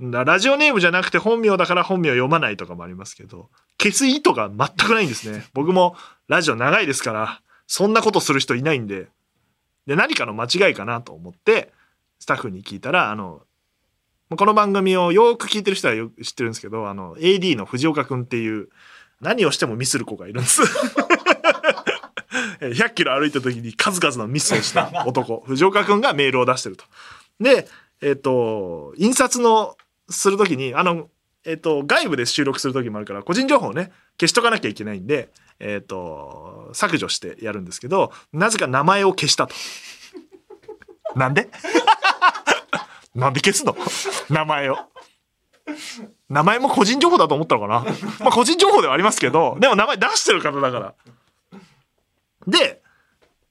S1: だラジオネームじゃなくて本名だから本名読まないとかもありますけど消す意図が全くないんですね。僕もラジオ長いですからそんなことする人いないんでで何かの間違いかなと思ってスタッフに聞いたらあのこの番組をよく聞いてる人はよく知ってるんですけどあの AD の藤岡君っていう何をしてもミスる子がいるんです 100キロ歩いた時に数々のミスをした男 藤岡君がメールを出してると。でえっ、と印刷のする時にあの、えっと外部で収録する時もあるから個人情報をね消しとかなきゃいけないんで、えっと削除してやるんですけどなぜか名前を消したと。なんで？なんで消すの？名前を。名前も個人情報だと思ったのかな まあ個人情報ではありますけどでも名前出してる方だから。で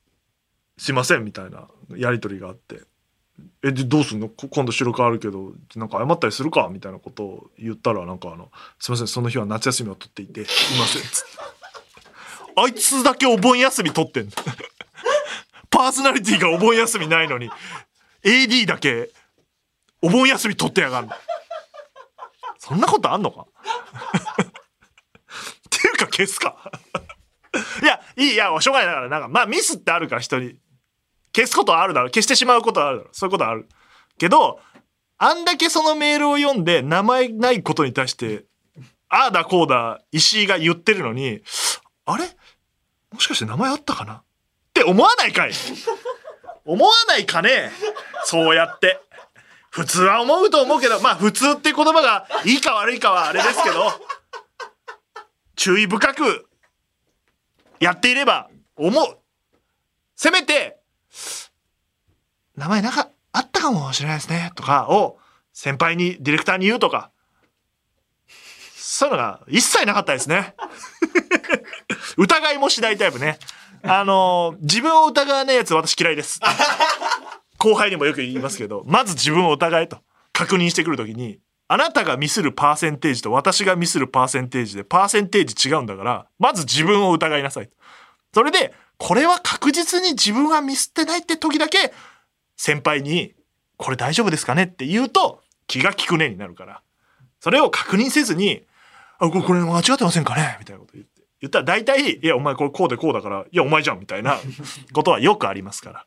S1: 「すいません」みたいなやり取りがあって「えでどうすんの？こ今度収録あるけどなんか謝ったりするか?」みたいなことを言ったらなんかあの「すいませんその日は夏休みを取っていていません」つってあいつだけお盆休み取ってんの パーソナリティがお盆休みないのに、AD だけ、お盆休み取ってやがる。そんなことあんのか？っていうか消すか？いや、いい、いや、しょうがないだから、なんか、まあミスってあるから人に。消すことはあるだろう。消してしまうことはあるだろう。そういうことはある。けど、あんだけそのメールを読んで、名前ないことに対して、ああだこうだ、石井が言ってるのに、あれ？もしかして名前あったかな？って思わないかい？思わないかね？そうやって。普通は思うと思うけど、まあ普通って言葉がいいか悪いかはあれですけど、注意深くやっていれば思う。せめて、名前なんかあったかもしれないですねとかを先輩にディレクターに言うとか、そういうのが一切なかったですね。疑いもしないタイプね。あの自分を疑わないやつ私嫌いです。後輩にもよく言いますけど、まず自分を疑えと確認してくるときに、あなたがミスるパーセンテージと私がミスるパーセンテージでパーセンテージ違うんだから、まず自分を疑いなさい。それで、これは確実に自分はミスってないって時だけ、先輩に、これ大丈夫ですかねって言うと、気が利くねになるから。それを確認せずに、あ、これこれ間違ってませんかね？みたいなこと言って。言ったら大体、いや、お前これこうでこうだから、いや、お前じゃんみたいなことはよくありますから。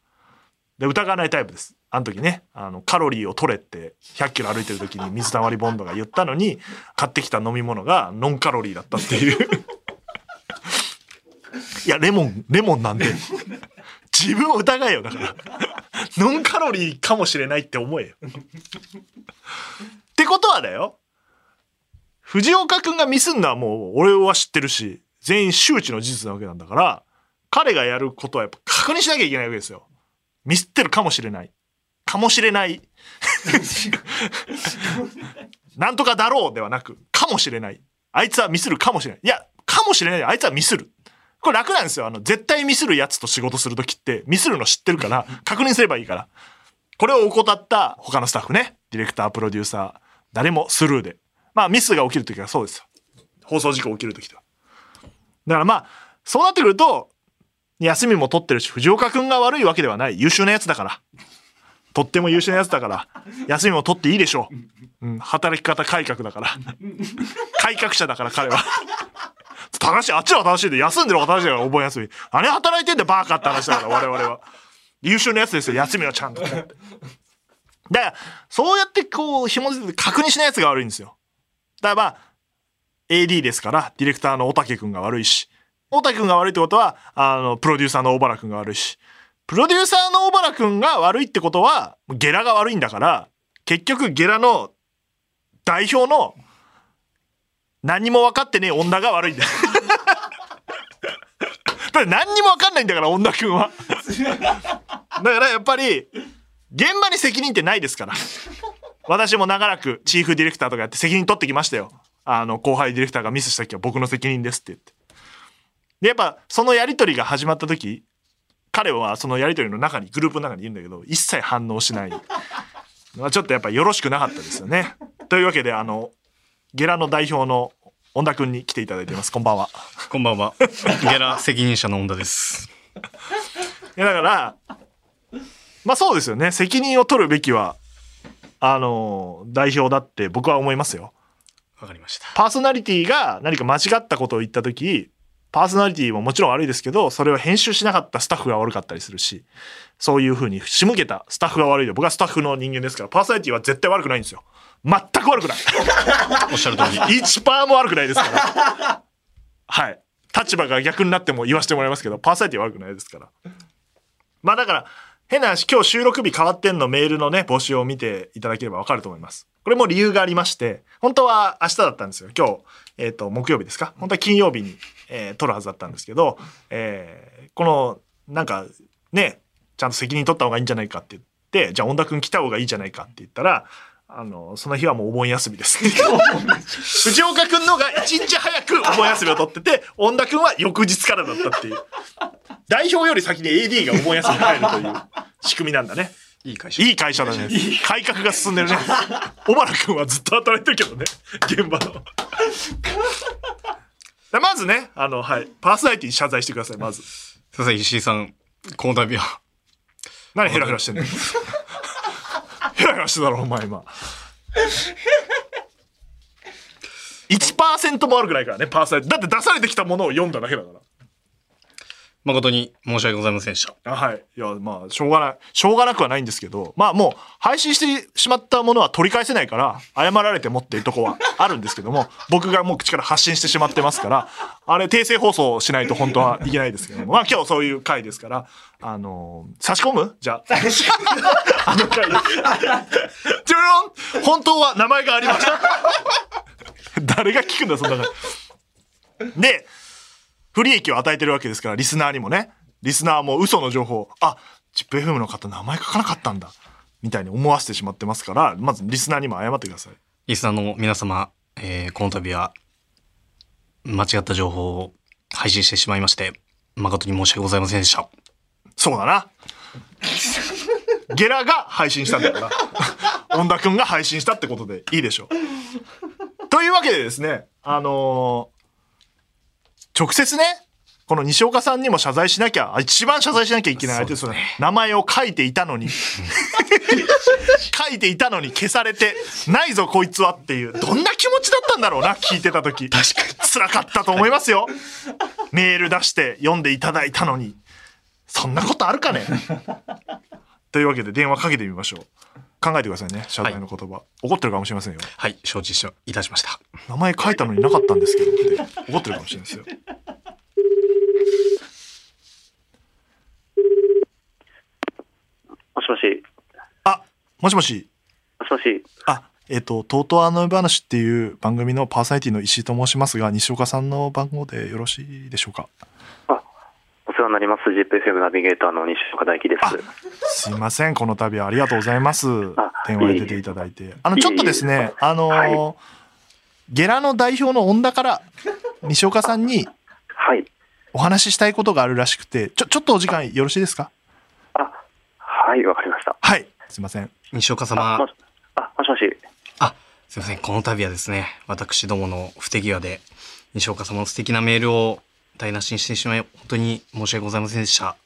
S1: で、疑わないタイプです。あの時ね、あの、カロリーを取れって100キロ歩いてる時に水溜りボンドが言ったのに、買ってきた飲み物がノンカロリーだったっていう。いや、レモン、レモンなんで。自分を疑えよ、だから。ノンカロリーかもしれないって思えよ。ってことはだよ。藤岡くんがミスんのはもう俺は知ってるし、全員周知の事実なわけなんだから、彼がやることはやっぱ確認しなきゃいけないわけですよ。ミスってるかもしれない。かもしれない。なんとかだろうではなく、かもしれない。あいつはミスるかもしれない。いや、かもしれない。あいつはミスる。これ楽なんですよ。あの、絶対ミスるやつと仕事するときって、ミスるの知ってるから、確認すればいいから。これを怠った他のスタッフね。ディレクター、プロデューサー、誰もスルーで。まあ、ミスが起きるときはそうですよ。放送事故起きるときは。だからまあ、そうなってくると、休みも取ってるし、藤岡くんが悪いわけではない。優秀なやつだから。とっても優秀なやつだから、休みも取っていいでしょう。うん、働き方改革だから。改革者だから彼は。正しい、あっちは正しいで、休んでる方が正しいから、お盆休み。あれ働いてんだよ、バーカって話だから、我々は。優秀なやつですよ、休みはちゃんと。だから、そうやってこう、紐づいて確認しないやつが悪いんですよ。だからまあ、AD ですから、ディレクターのおたけくんが悪いし、おたけくんが悪いってことは、あの、プロデューサーの小原くんが悪いし、プロデューサーの小原くんが悪いってことは、ゲラが悪いんだから、結局ゲラの代表の何も分かってねえ女が悪いんだ。だ何にも分かんないんだから、女くんは。だからやっぱり、現場に責任ってないですから。私も長らくチーフディレクターとかやって責任取ってきましたよ。あの、後輩ディレクターがミスした時は僕の責任ですって言って。で、やっぱそのやりとりが始まった時、彼はそのやりとりの中に、グループの中にいるんだけど、一切反応しない。まあちょっとやっぱよろしくなかったですよね。というわけで、あの、ゲラの代表の恩田くんに来ていただいています。こんばんは。
S2: こんばんは。ゲラ責任者の恩田です。
S1: いやだから、まあそうですよね。責任を取るべきは、あの、代表だって僕は思いますよ。
S2: わかりました。
S1: パーソナリティが何か間違ったことを言った時パーソナリティももちろん悪いですけどそれを編集しなかったスタッフが悪かったりするしそういうふうに仕向けたスタッフが悪いで僕はスタッフの人間ですからパーソナリティは絶対悪くないんですよ。全く悪くない。
S2: おっしゃる通り。
S1: 1パーも悪くないですから。はい。立場が逆になっても言わせてもらいますけどパーソナリティは悪くないですから。まあだから変な話今日収録日変わってんのメールのね募集を見ていただければわかると思います。これも理由がありまして本当は明日だったんですよ。今日えっ、と木曜日ですか？本当は金曜日に、えー撮るはずだったんですけど、えーこのなんかねちゃんと責任取った方がいいんじゃないかって言ってじゃあ恩田君来た方がいいじゃないかって言ったらあのその日はもうお盆休みです藤岡君のが一日早くお盆休みを取ってて恩田君は翌日からだったっていう。代表より先に AD がお盆休みに入るという仕組みなんだね。
S2: いい会社。
S1: いい会社だね。改革が進んでるね。小原君はずっと働いてるけどね。現場の。でまずねあのはいパーソナリティに謝罪してくださいまず
S2: すいません、石井さん。この度は
S1: 何ヘラヘラしてんの？ヘラヘラしてたろ、お前今。1%も悪くないからね、パーソナリティ。だって出されてきたものを読んだだけだから。
S2: 誠に申し訳ございませんでした。
S1: あはい。いや、まあ、しょうがない。しょうがなくはないんですけど、まあもう、配信してしまったものは取り返せないから、謝られてもっていうとこはあるんですけども、僕がもう口から発信してしまってますから、あれ、訂正放送しないと本当はいけないですけども、まあ今日そういう回ですから、あのー差し込む？じゃあ。あの回。ジュロン本当は名前がありました。誰が聞くんだ、そんなので、不利益を与えてるわけですから、リスナーにもね。リスナーも嘘の情報、あ、チップ FM の方名前書かなかったんだ。みたいに思わせてしまってますから、まずリスナーにも謝ってください。
S2: リスナーの皆様、えーこの度は、間違った情報を配信してしまいまして、誠に申し訳ございませんでした。
S1: そうだな。ゲラが配信したんだから。恩田くんが配信したってことでいいでしょう。というわけでですね、あのー直接ね、この西岡さんにも謝罪しなきゃ、あ一番謝罪しなきゃいけない相手ですよね。名前を書いていたのに。書いていたのに消されて、ないぞこいつはっていう、どんな気持ちだったんだろうな、聞いてた時。確かに。辛かったと思いますよ。メール出して読んでいただいたのに。そんなことあるかね？というわけで電話かけてみましょう。考えてくださいね、謝罪の言葉。怒ってるかもしれませんよ。
S2: はい、承知しいたしました。
S1: 名前書いたのになかったんですけどって 怒ってるかもしれないですよ。
S3: もしもし、
S1: あ、もしもし。
S3: もしもし、
S1: あ、えっ、と、とうとうあの夜話っていう番組のパーソナリティの石井と申しますが、西岡さんの番号でよろしいでしょうか？
S3: 世話になります。ZIPFM ナビゲーターの西岡大輝です。
S1: すいません、この度はありがとうございます
S3: あ。
S1: 電話に出ていただいて。あの、ちょっとですね、あのー
S3: は
S1: ゲラの代表の恩田から、西岡さんに
S3: はい。
S1: お話ししたいことがあるらしくて、ちょ、ちょっとお時間よろしいですか？
S3: あ、はい、わかりました。
S1: はい。すいません。
S2: 西岡
S3: あ、
S2: 様
S3: も、し、あ、もしもし。
S2: あ、すいません。この度はですね、私どもの不手際で、西岡様の素敵なメールを台無しにしてしまい、本当に申し訳ございませんでした。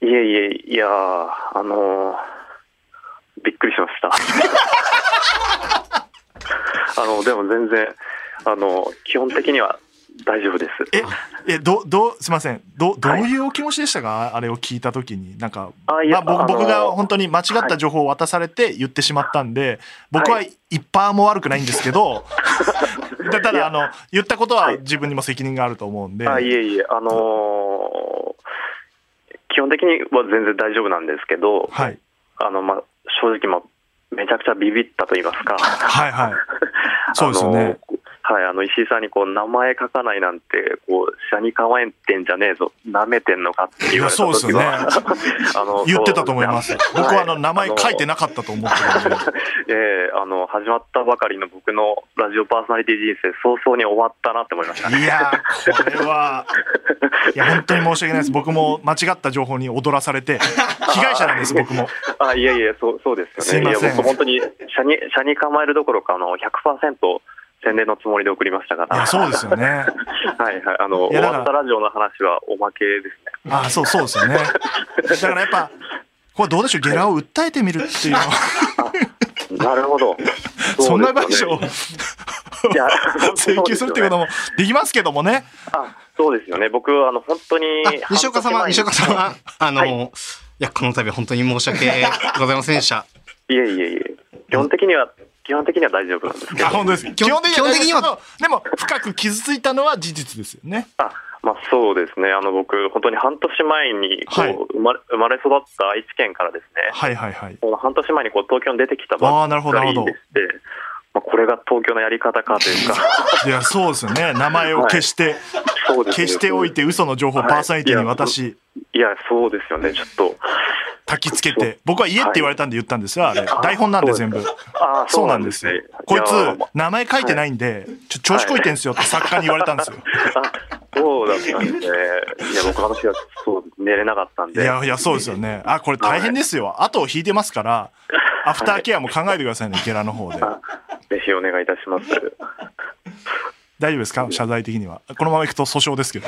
S3: いえいえ、いやー、あのー、びっくりしました。あの、でも全然、あの、基本的には大丈夫です。
S1: え、え、ど、どう、すいません。ど、どう
S3: はい
S1: いうお気持ちでしたか、あれを聞いたときに。なんか、
S3: あいや
S1: まあ、僕が本当に間違った情報を渡されて言ってしまったんで、僕は
S3: は
S1: 一パーも悪くないんですけど、だ ただ、あの、言ったことは
S3: はい
S1: 自分にも責任があると思うんで、
S3: あ、いえいえ、あのー基本的には全然大丈夫なんですけど、
S1: はい。
S3: あの、まあ、正直、まあ、めちゃくちゃビビったと言いますか。
S1: はいはい。そうですよね
S3: はい、あの石井さんにこう名前書かないなんて、こう、車に構えてんじゃねえぞ、舐めてんのかって言われた
S1: いやそう
S3: 時は、
S1: です
S3: あの
S1: 言ってたと思います。僕はあの、名前書いて
S3: な
S1: なかったと思ってるんで。
S3: ええあの、始まったばかりの僕のラジオパーソナリティ人生、早々に終わったなって思いましたね。
S1: いやー、これは、いや、本当に申し訳ないです。僕も間違った情報に踊らされて、被害者なんです、僕も。
S3: あ、いやいや、そう、そうですよね。
S1: すいません
S3: や、僕本当に、車に、車に構えるどころか、あの、100%宣伝のつもりで送りましたから。
S1: いや、そうですよね。
S3: はいはい。あの、終わったラジオの話はおまけですね。
S1: あそう、そうですよね。だからやっぱ、これどうでしょう、ゲラを訴えてみるっていうのは、
S3: なるほど。
S1: そんな賠償
S3: そうですよねいや
S1: 請求するっていうこともできますけどもね。
S3: あ、そうですよね。僕、あの、本当に
S2: あ、西岡様、西岡様、あの、、
S3: はい
S2: や、この度は本当に申し訳ございませんでした。
S3: いえいえいえ。基本的には、基本的には大丈夫なんですけど
S1: あ、。本当です。基本的にはでも、深く傷ついたのは事実ですよね。
S3: あ、まあそうですね。あの、僕、本当に半年前に、こう、
S1: はい
S3: 生まれ、生まれ育った愛知県からですね、
S1: はいはいはい。
S3: この半年前にこう東京に出てきたばっ
S1: なるほどなるほど
S3: かりでして、まあ、これが東京のやり方かというか、
S1: いや、そうですよね。名前を消して、
S3: そうですね
S1: 消しておいて嘘の情報をパーソナリティに渡し、
S3: いや、そうですよね。ちょっと、
S1: 焚きつけて、僕は家って言われたんで言ったんですよ、あれ。台本なんで全部。
S3: ああ、
S1: そうなんですよ
S3: ね。
S1: こいつ名前書いてないんで、ちょ、調子こいてんすよって作家に言われたんですよ。
S3: あそうだったんですね。いや、僕話がそう寝れなかったんで。
S1: いや、いや、そうですよね。あ、これ大変ですよ。後を引いてますから、アフターケアも考えてくださいね、ゲラの方で。
S3: あ ぜひお願いいたします。
S1: 大丈夫ですか？謝罪的には。このままいくと訴訟ですけど。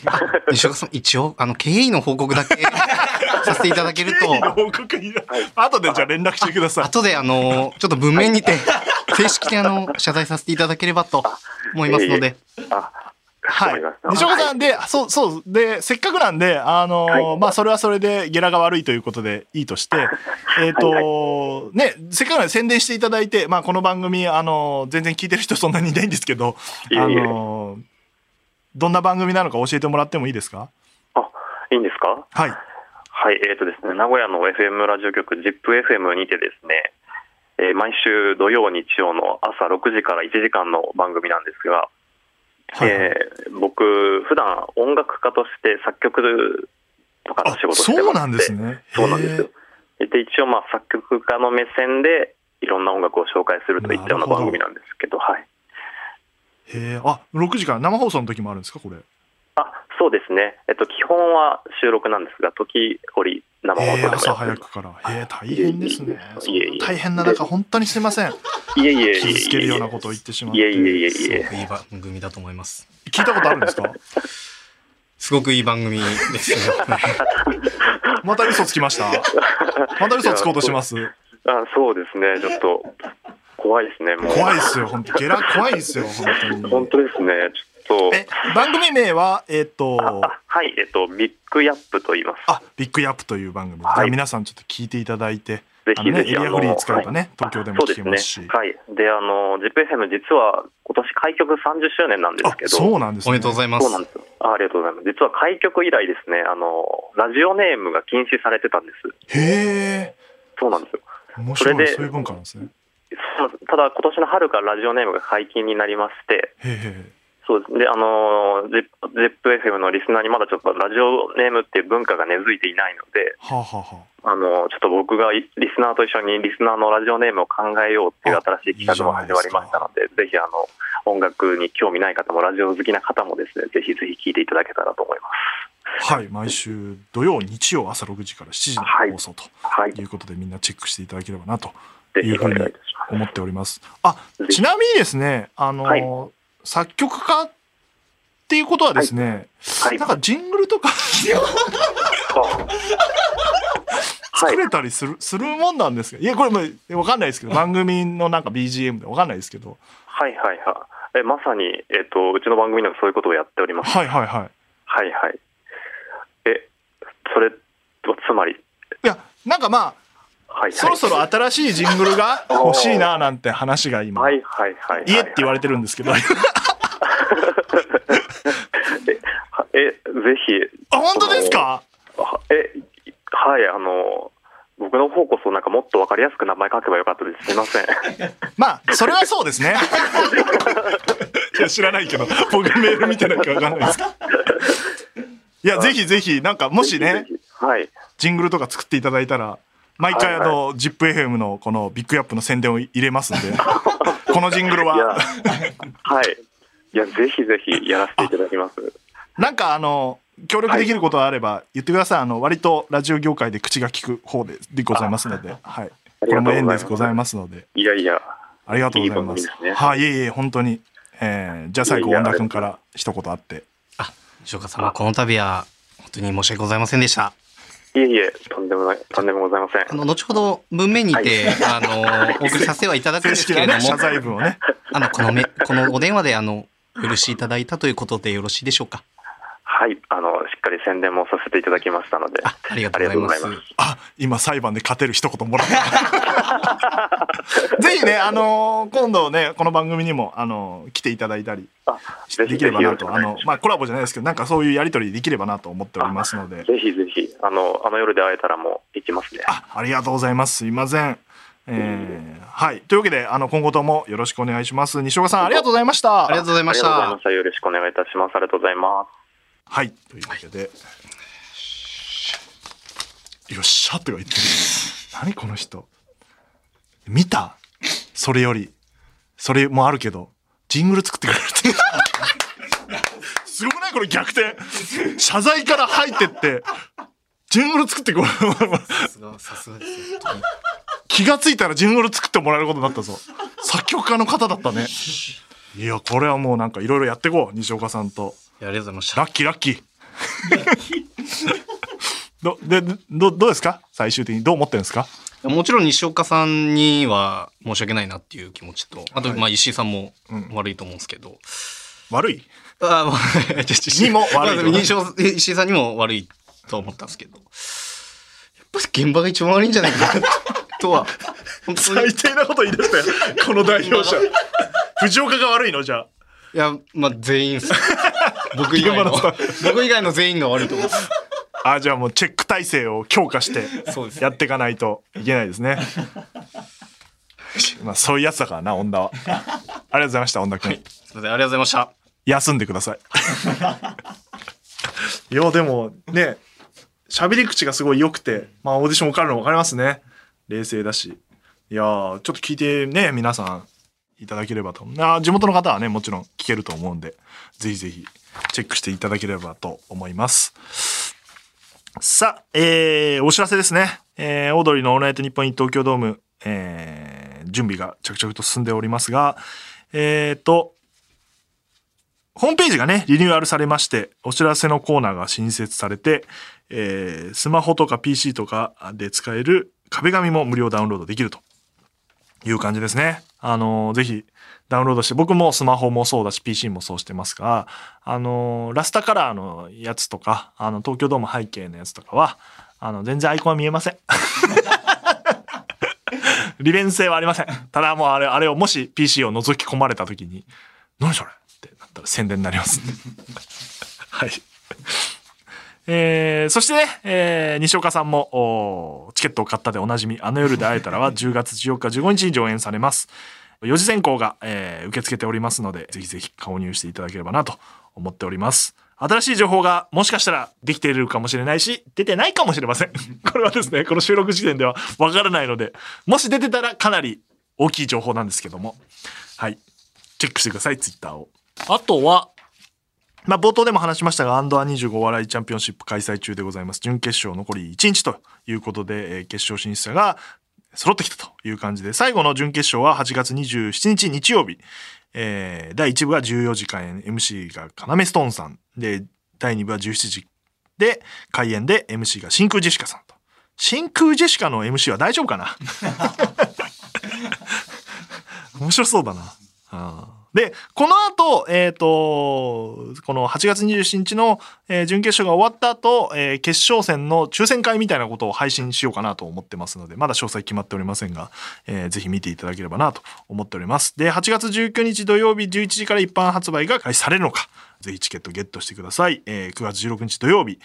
S2: 西岡さん、一応、あの、経緯の報告だけ させていただけると、
S1: 報告後でじゃあ連絡してください。
S2: 後であの、ちょっと文面にて、正式にあの、謝罪させていただければと思いますので、
S1: はい。西岡さんで、そう、そう、で、せっかくなんで、あのー
S3: はい。
S1: まあ、それはそれでゲラが悪いということでいいとして、えっと、ね、せっかくなんで宣伝していただいて、まあ、この番組、あのー全然聞いてる人そんなにいないんですけど、あのーどんな番組なのか教えてもらってもいいですか？
S3: あ、いいんですか？
S1: はい。
S3: はい、えーとですね、名古屋の FM ラジオ局 ZIPFM にてですね、えー毎週土曜、日曜の朝6時から1時間の番組なんですが、
S1: はい
S3: えー僕、普段音楽家として作曲とかの
S1: あ
S3: 仕、事して
S1: そうなんですね。
S3: そうなんですよ。一応、まあ、作曲家の目線でいろんな音楽を紹介するといったような番組なんですけど、はい。
S1: ーへー。あ、6時から生放送の時もあるんですか、これ？
S3: あそうですね、えっと、基本は収録なんですが、時折生放送
S1: えー、
S3: でもや
S1: 朝。早くから。えー、大変ですね。
S3: いえいえ
S1: 大変な中、本当にすいません。
S3: いえいえ
S1: 傷つけるようなことを言ってしまって。
S3: いえいえいえいえ
S2: すごくいい番組だと思います。
S1: 聞いたことあるんですか？
S2: すごくいい番組ですよね。
S1: また嘘つきました？また嘘つこうとします？
S3: あそうですね、ちょっと怖いですね。
S1: 怖いっすよ、本当ゲラ怖いっすよ、本当に。
S3: 本当ですね、ちょっと。
S1: え、番組名は、えっ、と、
S3: あはい、えっと、ビッグヤップと言います。
S1: あ、ビッグヤップという番組。
S3: はい
S1: じゃあ皆さんちょっと聞いていただいて、
S3: ぜ
S1: あのね、エ
S3: ひぜひ、あの、
S1: リアフリー使えばね、
S3: はい
S1: 東京でも聞けますし。。
S3: はい。で、あの、ZIPFM 実は今年開局30周年なんです
S1: あ
S3: け、ど。
S1: そうなんですね。
S2: おめでとうございます。
S3: そうなんですよあ。ありがとうございます。実は開局以来ですね、あの、ラジオネームが禁止されてたんです。
S1: へえ、
S3: そうなんですよ。
S1: 面白い、
S3: それで
S1: そういう文化なんですね。
S3: ただ、今年の春からラジオネームが解禁になりまして、
S1: へえ。
S3: そうです。で、あの、ZIPFM のリスナーにまだちょっとラジオネームっていう文化が根付いていないので、
S1: はあ、はあは
S3: あの、ちょっと僕がリスナーと一緒にリスナーのラジオネームを考えようっていう
S1: あ
S3: 新しい企画も始まりましたので、ぜひあの、音楽に興味ない方もラジオ好きな方もですね、ぜひぜひ聞いていただけたらと思います。
S1: あ、はい、毎週土曜、日曜朝6時から7時の
S3: はい
S1: 放送と
S3: はい。
S1: いうことで、みんなチェックしていただければなというふうに。思っております。あ、ちなみにですね、あの、
S3: はい
S1: 作曲家っていうことはですね、
S3: はい。
S1: なんかジングルとか
S3: はい。
S1: 作れたりする、するもんなんですか？いや、これもうわかんないですけど、番組のなんか BGM でわかんないですけど、
S3: はいはいはい。え、まさに、えっ、と、うちの番組でもそういうことをやっております。
S1: はいはいはい。
S3: はいはい。え、それはつまり、
S1: いや、なんかま
S3: はいは
S1: あ、
S3: い。
S1: そろそろ新しいジングルが欲しいななんて話が今、
S3: はいはいはいはい。
S1: 家って言われてるんですけど、あ、
S3: え、ぜひ、
S1: 本当ですか？
S3: あえ、はい、あの、僕の方こそなんかもっとわかりやすく名前書けばよかったです。すいません。
S1: まあ、それはそうですね。いや、知らないけど、僕メール見てないかわかんないですけど。いや、ぜひぜひ、なんか、もしね
S3: はい。
S1: ジングルとか作っていただいたら、毎回あ
S3: はい
S1: の、ZIPFM のこのビッグアップの宣伝を入れますんで、このジングルは、
S3: はい。いや、ぜひぜひやらせていただきます。
S1: なんかあの、協力できることがあれば言ってください。あの、割とラジオ業界で口が利く方ででございますので、はい。これも縁ですございますので、
S3: いやいや、
S1: ありがとうございます。
S3: いいね
S1: はい、いえいえ、本当に。えー、じゃあ最後、恩田君から一言あって。
S2: 西岡様、この度は本当に申し訳ございませんでした。
S3: いえいえ、とんでもない、とんでもございません。
S2: あの、後ほど文面にて、
S3: は
S2: あの、お送りさせてはいただくんですけれども、
S1: 謝罪文をね。
S2: あの、このめ、このお電話で、あの、お許しいただいたということでよろしいでしょうか？
S3: はい、あの、しっかり宣伝もさせていただきましたので、
S2: あ、ありがとうございます。
S3: あ
S1: 今裁判で勝てる一言もらった。ぜひね、あのー今度ね、この番組にも、あのー来ていただいたりできればなと、あのまあコラボじゃないですけど、なんかそういうやりとりできればなと思っておりますので。
S3: ぜひぜひ、あの、あの夜で会えたらもう行きますね。
S1: あ、ありがとうございます。すいません。えーはい。というわけで、あの、今後ともよろしくお願いします。西岡さん、ありがとうございました。
S2: ありがとうございまし
S3: ありがとうございま
S2: た
S3: し。た。よろしくお願いいたします。ありがとうございます。
S1: はい。というわけで。よっしゃとか言ってる。何この人。見た？それより。それもあるけど、ジングル作ってくれるって。すごくないこれ逆転。謝罪から入ってって、ジングル作ってこれ。
S2: さすが、さすがですよ。
S1: 気がついたらジングル作ってもらえることになったぞ。作曲家の方だったね。いや、これはもうなんかいろいろやっていこう。西岡さんと。
S2: ありがとうございました。
S1: ラッキーラッキー。ど、で、ど、どうですか？最終的にどう思ってるんですか？
S2: もちろん西岡さんには申し訳ないなっていう気持ちと、あと、
S1: はい
S2: まあ石井さんも
S1: うん
S2: 悪いと思うんですけど、
S1: 悪い？
S2: あまあ、
S1: にも悪い
S2: 石井さんにも悪いと思ったんですけど、やっぱり現場が一番悪いんじゃないかな、とは。
S1: 最低なこと言い出したよ。この代表者。藤岡が悪いの？じゃあ。
S2: いや、まあ全員っす。僕以外の 僕以外の全員が悪いと思います。
S1: あ、じゃあもうチェック体制を強化して
S2: そうですね
S1: やっていかないといけないですね。まあそういうやつだからな、恩田は。ありがとうございました、恩田君。
S2: すみません、ありがとうございました。
S1: 休んでください。いや、でもね、喋り口がすごい良くて、まあオーディション受かるの分かりますね。冷静だし。いやー、ちょっと聞いてね、皆さんいただければと。あ地元の方はね、もちろん聞けると思うんで、ぜひぜひチェックしていただければと思います。さあ、えー、お知らせですね。えー、オードリーのオールナイトニッポン東京ドーム、えー、準備が着々と進んでおりますが、えーと、ホームページがね、リニューアルされまして、お知らせのコーナーが新設されて、えースマホとか PC とかで使える壁紙も無料ダウンロードできるという感じですね。あのぜひダウンロードして、僕もスマホもそうだし PC もそうしてますが、あのラスタカラーのやつとか、あの、東京ドーム背景のやつとかは、あの、全然アイコンは見えません。利便性はありません。ただもうあれ、あれをもし PC を覗き込まれた時に、何それってなったら宣伝になりますんで。はい。えーそしてね、えー西岡さんもチケットを買ったでおなじみ「あの夜で会えたら 」は10月14日15日に上演されます。4次選考が、えー受け付けておりますのでぜひぜひ購入していただければなと思っております。新しい情報がもしかしたらできているかもしれないし出てないかもしれません。これはですねこの収録時点ではわからないのでもし出てたらかなり大きい情報なんですけども。はい。チェックしてくださいツイッターを。あとはまあ、冒頭でも話しましたが、アンドア25笑いチャンピオンシップ開催中でございます。準決勝残り1日ということで、えー決勝進出者が揃ってきたという感じで、最後の準決勝は8月27日日曜日。えー第1部は14時開演、MC が要ストーンさん。で、第2部は17時で開演で MC が真空ジェシカさんと。真空ジェシカの MC は大丈夫かな？面白そうだな。あーで、この後、えっ、と、この8月27日の、えー準決勝が終わった後、えー決勝戦の抽選会みたいなことを配信しようかなと思ってますので、まだ詳細決まっておりませんが、えーぜひ見ていただければなと思っております。で、8月19日土曜日11時から一般発売が開始されるのか、ぜひチケットゲットしてください。えー9月16日土曜日、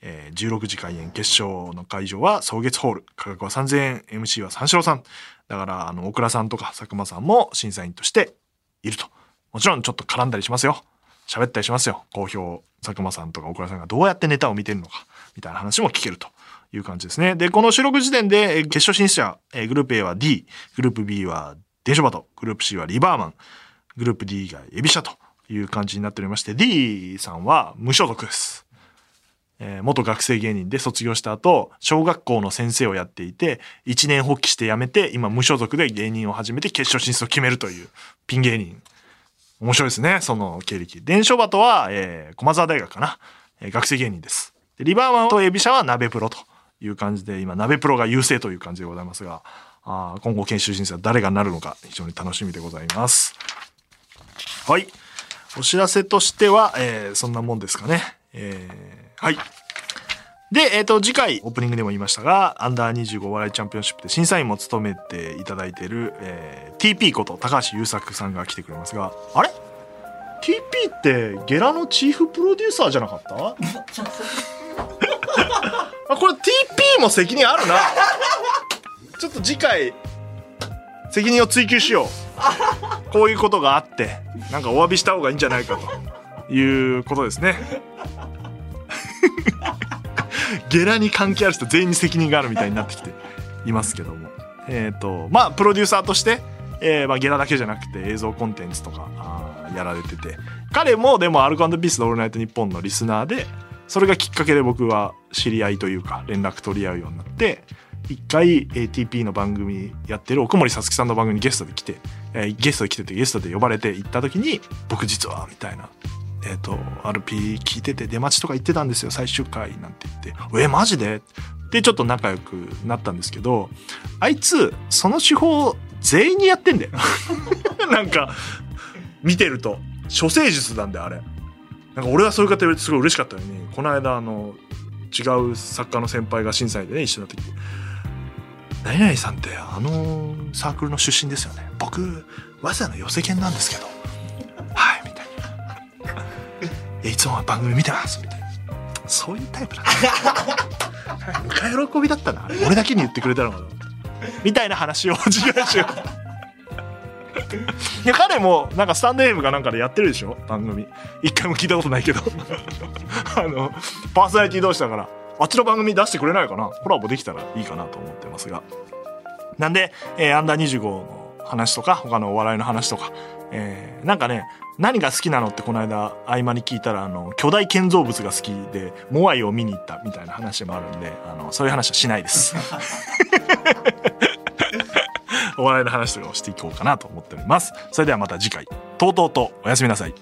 S1: えー16時開演決勝の会場は草月ホール価格は3000円 MC は三四郎さんだからあの大倉さんとか佐久間さんも審査員としていると。もちろんちょっと絡んだりしますよ。喋ったりしますよ。好評佐久間さんとか大倉さんがどうやってネタを見てるのかみたいな話も聞けるという感じですね。でこの収録時点で決勝進出者グループ A は D グループ B はデショバトグループ C はリバーマングループ D がエビシャという感じになっておりまして D さんは無所属です。えー元学生芸人で卒業した後、小学校の先生をやっていて、一年発起して辞めて、今無所属で芸人を始めて決勝進出を決めるというピン芸人。面白いですね、その経歴。伝書バトは、えー駒沢大学かな、えー学生芸人です。でリバーマンとエビシャは鍋プロという感じで、今鍋プロが優勢という感じでございますが、あ今後研修審査は誰がなるのか非常に楽しみでございます。はい。お知らせとしては、えーそんなもんですかね。えーはい。で、えっ、と、次回、オープニングでも言いましたが、アンダー25お笑いチャンピオンシップで審査員も務めていただいている、えー TP こと高橋優作さんが来てくれますが、あれ ?TP ってゲラのチーフプロデューサーじゃなかった？あ、これ TP も責任あるな。ちょっと次回、責任を追求しよう。こういうことがあって、なんかお詫びした方がいいんじゃないかということですね。ゲラに関係ある人全員に責任があるみたいになってきていますけども。えっ、と、まあ、プロデューサーとして、えーまあ、ゲラだけじゃなくて映像コンテンツとかあやられてて、彼もでもアルコピースのオールナイトニッポンのリスナーで、それがきっかけで僕は知り合いというか連絡取り合うようになって、一回 ATP の番組やってる奥森さつきさんの番組にゲストで来て、えーゲストで来ててゲストで呼ばれて行った時に僕実はみたいなえっ、と RP 聞いてて出待ちとか行ってたんですよ最終回なんて言って「えマジで?」でちょっと仲良くなったんですけどあいつその手法全員にやってんだよ。なんか見てると。処世術なんだよあれ。なんか俺はそういう方言われてすごい嬉しかったのにこの間あの違う作家の先輩が審査員でね一緒になってきて「何々さんってあのサークルの出身ですよね。僕早稲田の寄せ犬なんですけど」「いやいつも番組見てます」みたいな。そういうタイプだ。ぬか喜びだったな。俺だけに言ってくれたのかみたいな話を自由しよう。いや彼もなんかスタンド FM かなんかでやってるでしょ？番組。一回も聞いたことないけど。あのパーソナリティ同士だから。あっちの番組出してくれないかな？コラボできたらいいかなと思ってますが。なんで、えーアンダー25の話とか他のお笑いの話とか、えーなんかね何が好きなのってこの間合間に聞いたらあの巨大建造物が好きでモアイを見に行ったみたいな話もあるんであのそういう話はしないです。お笑いの話とかをしていこうかなと思っております。それではまた次回。とうとうとおやすみなさい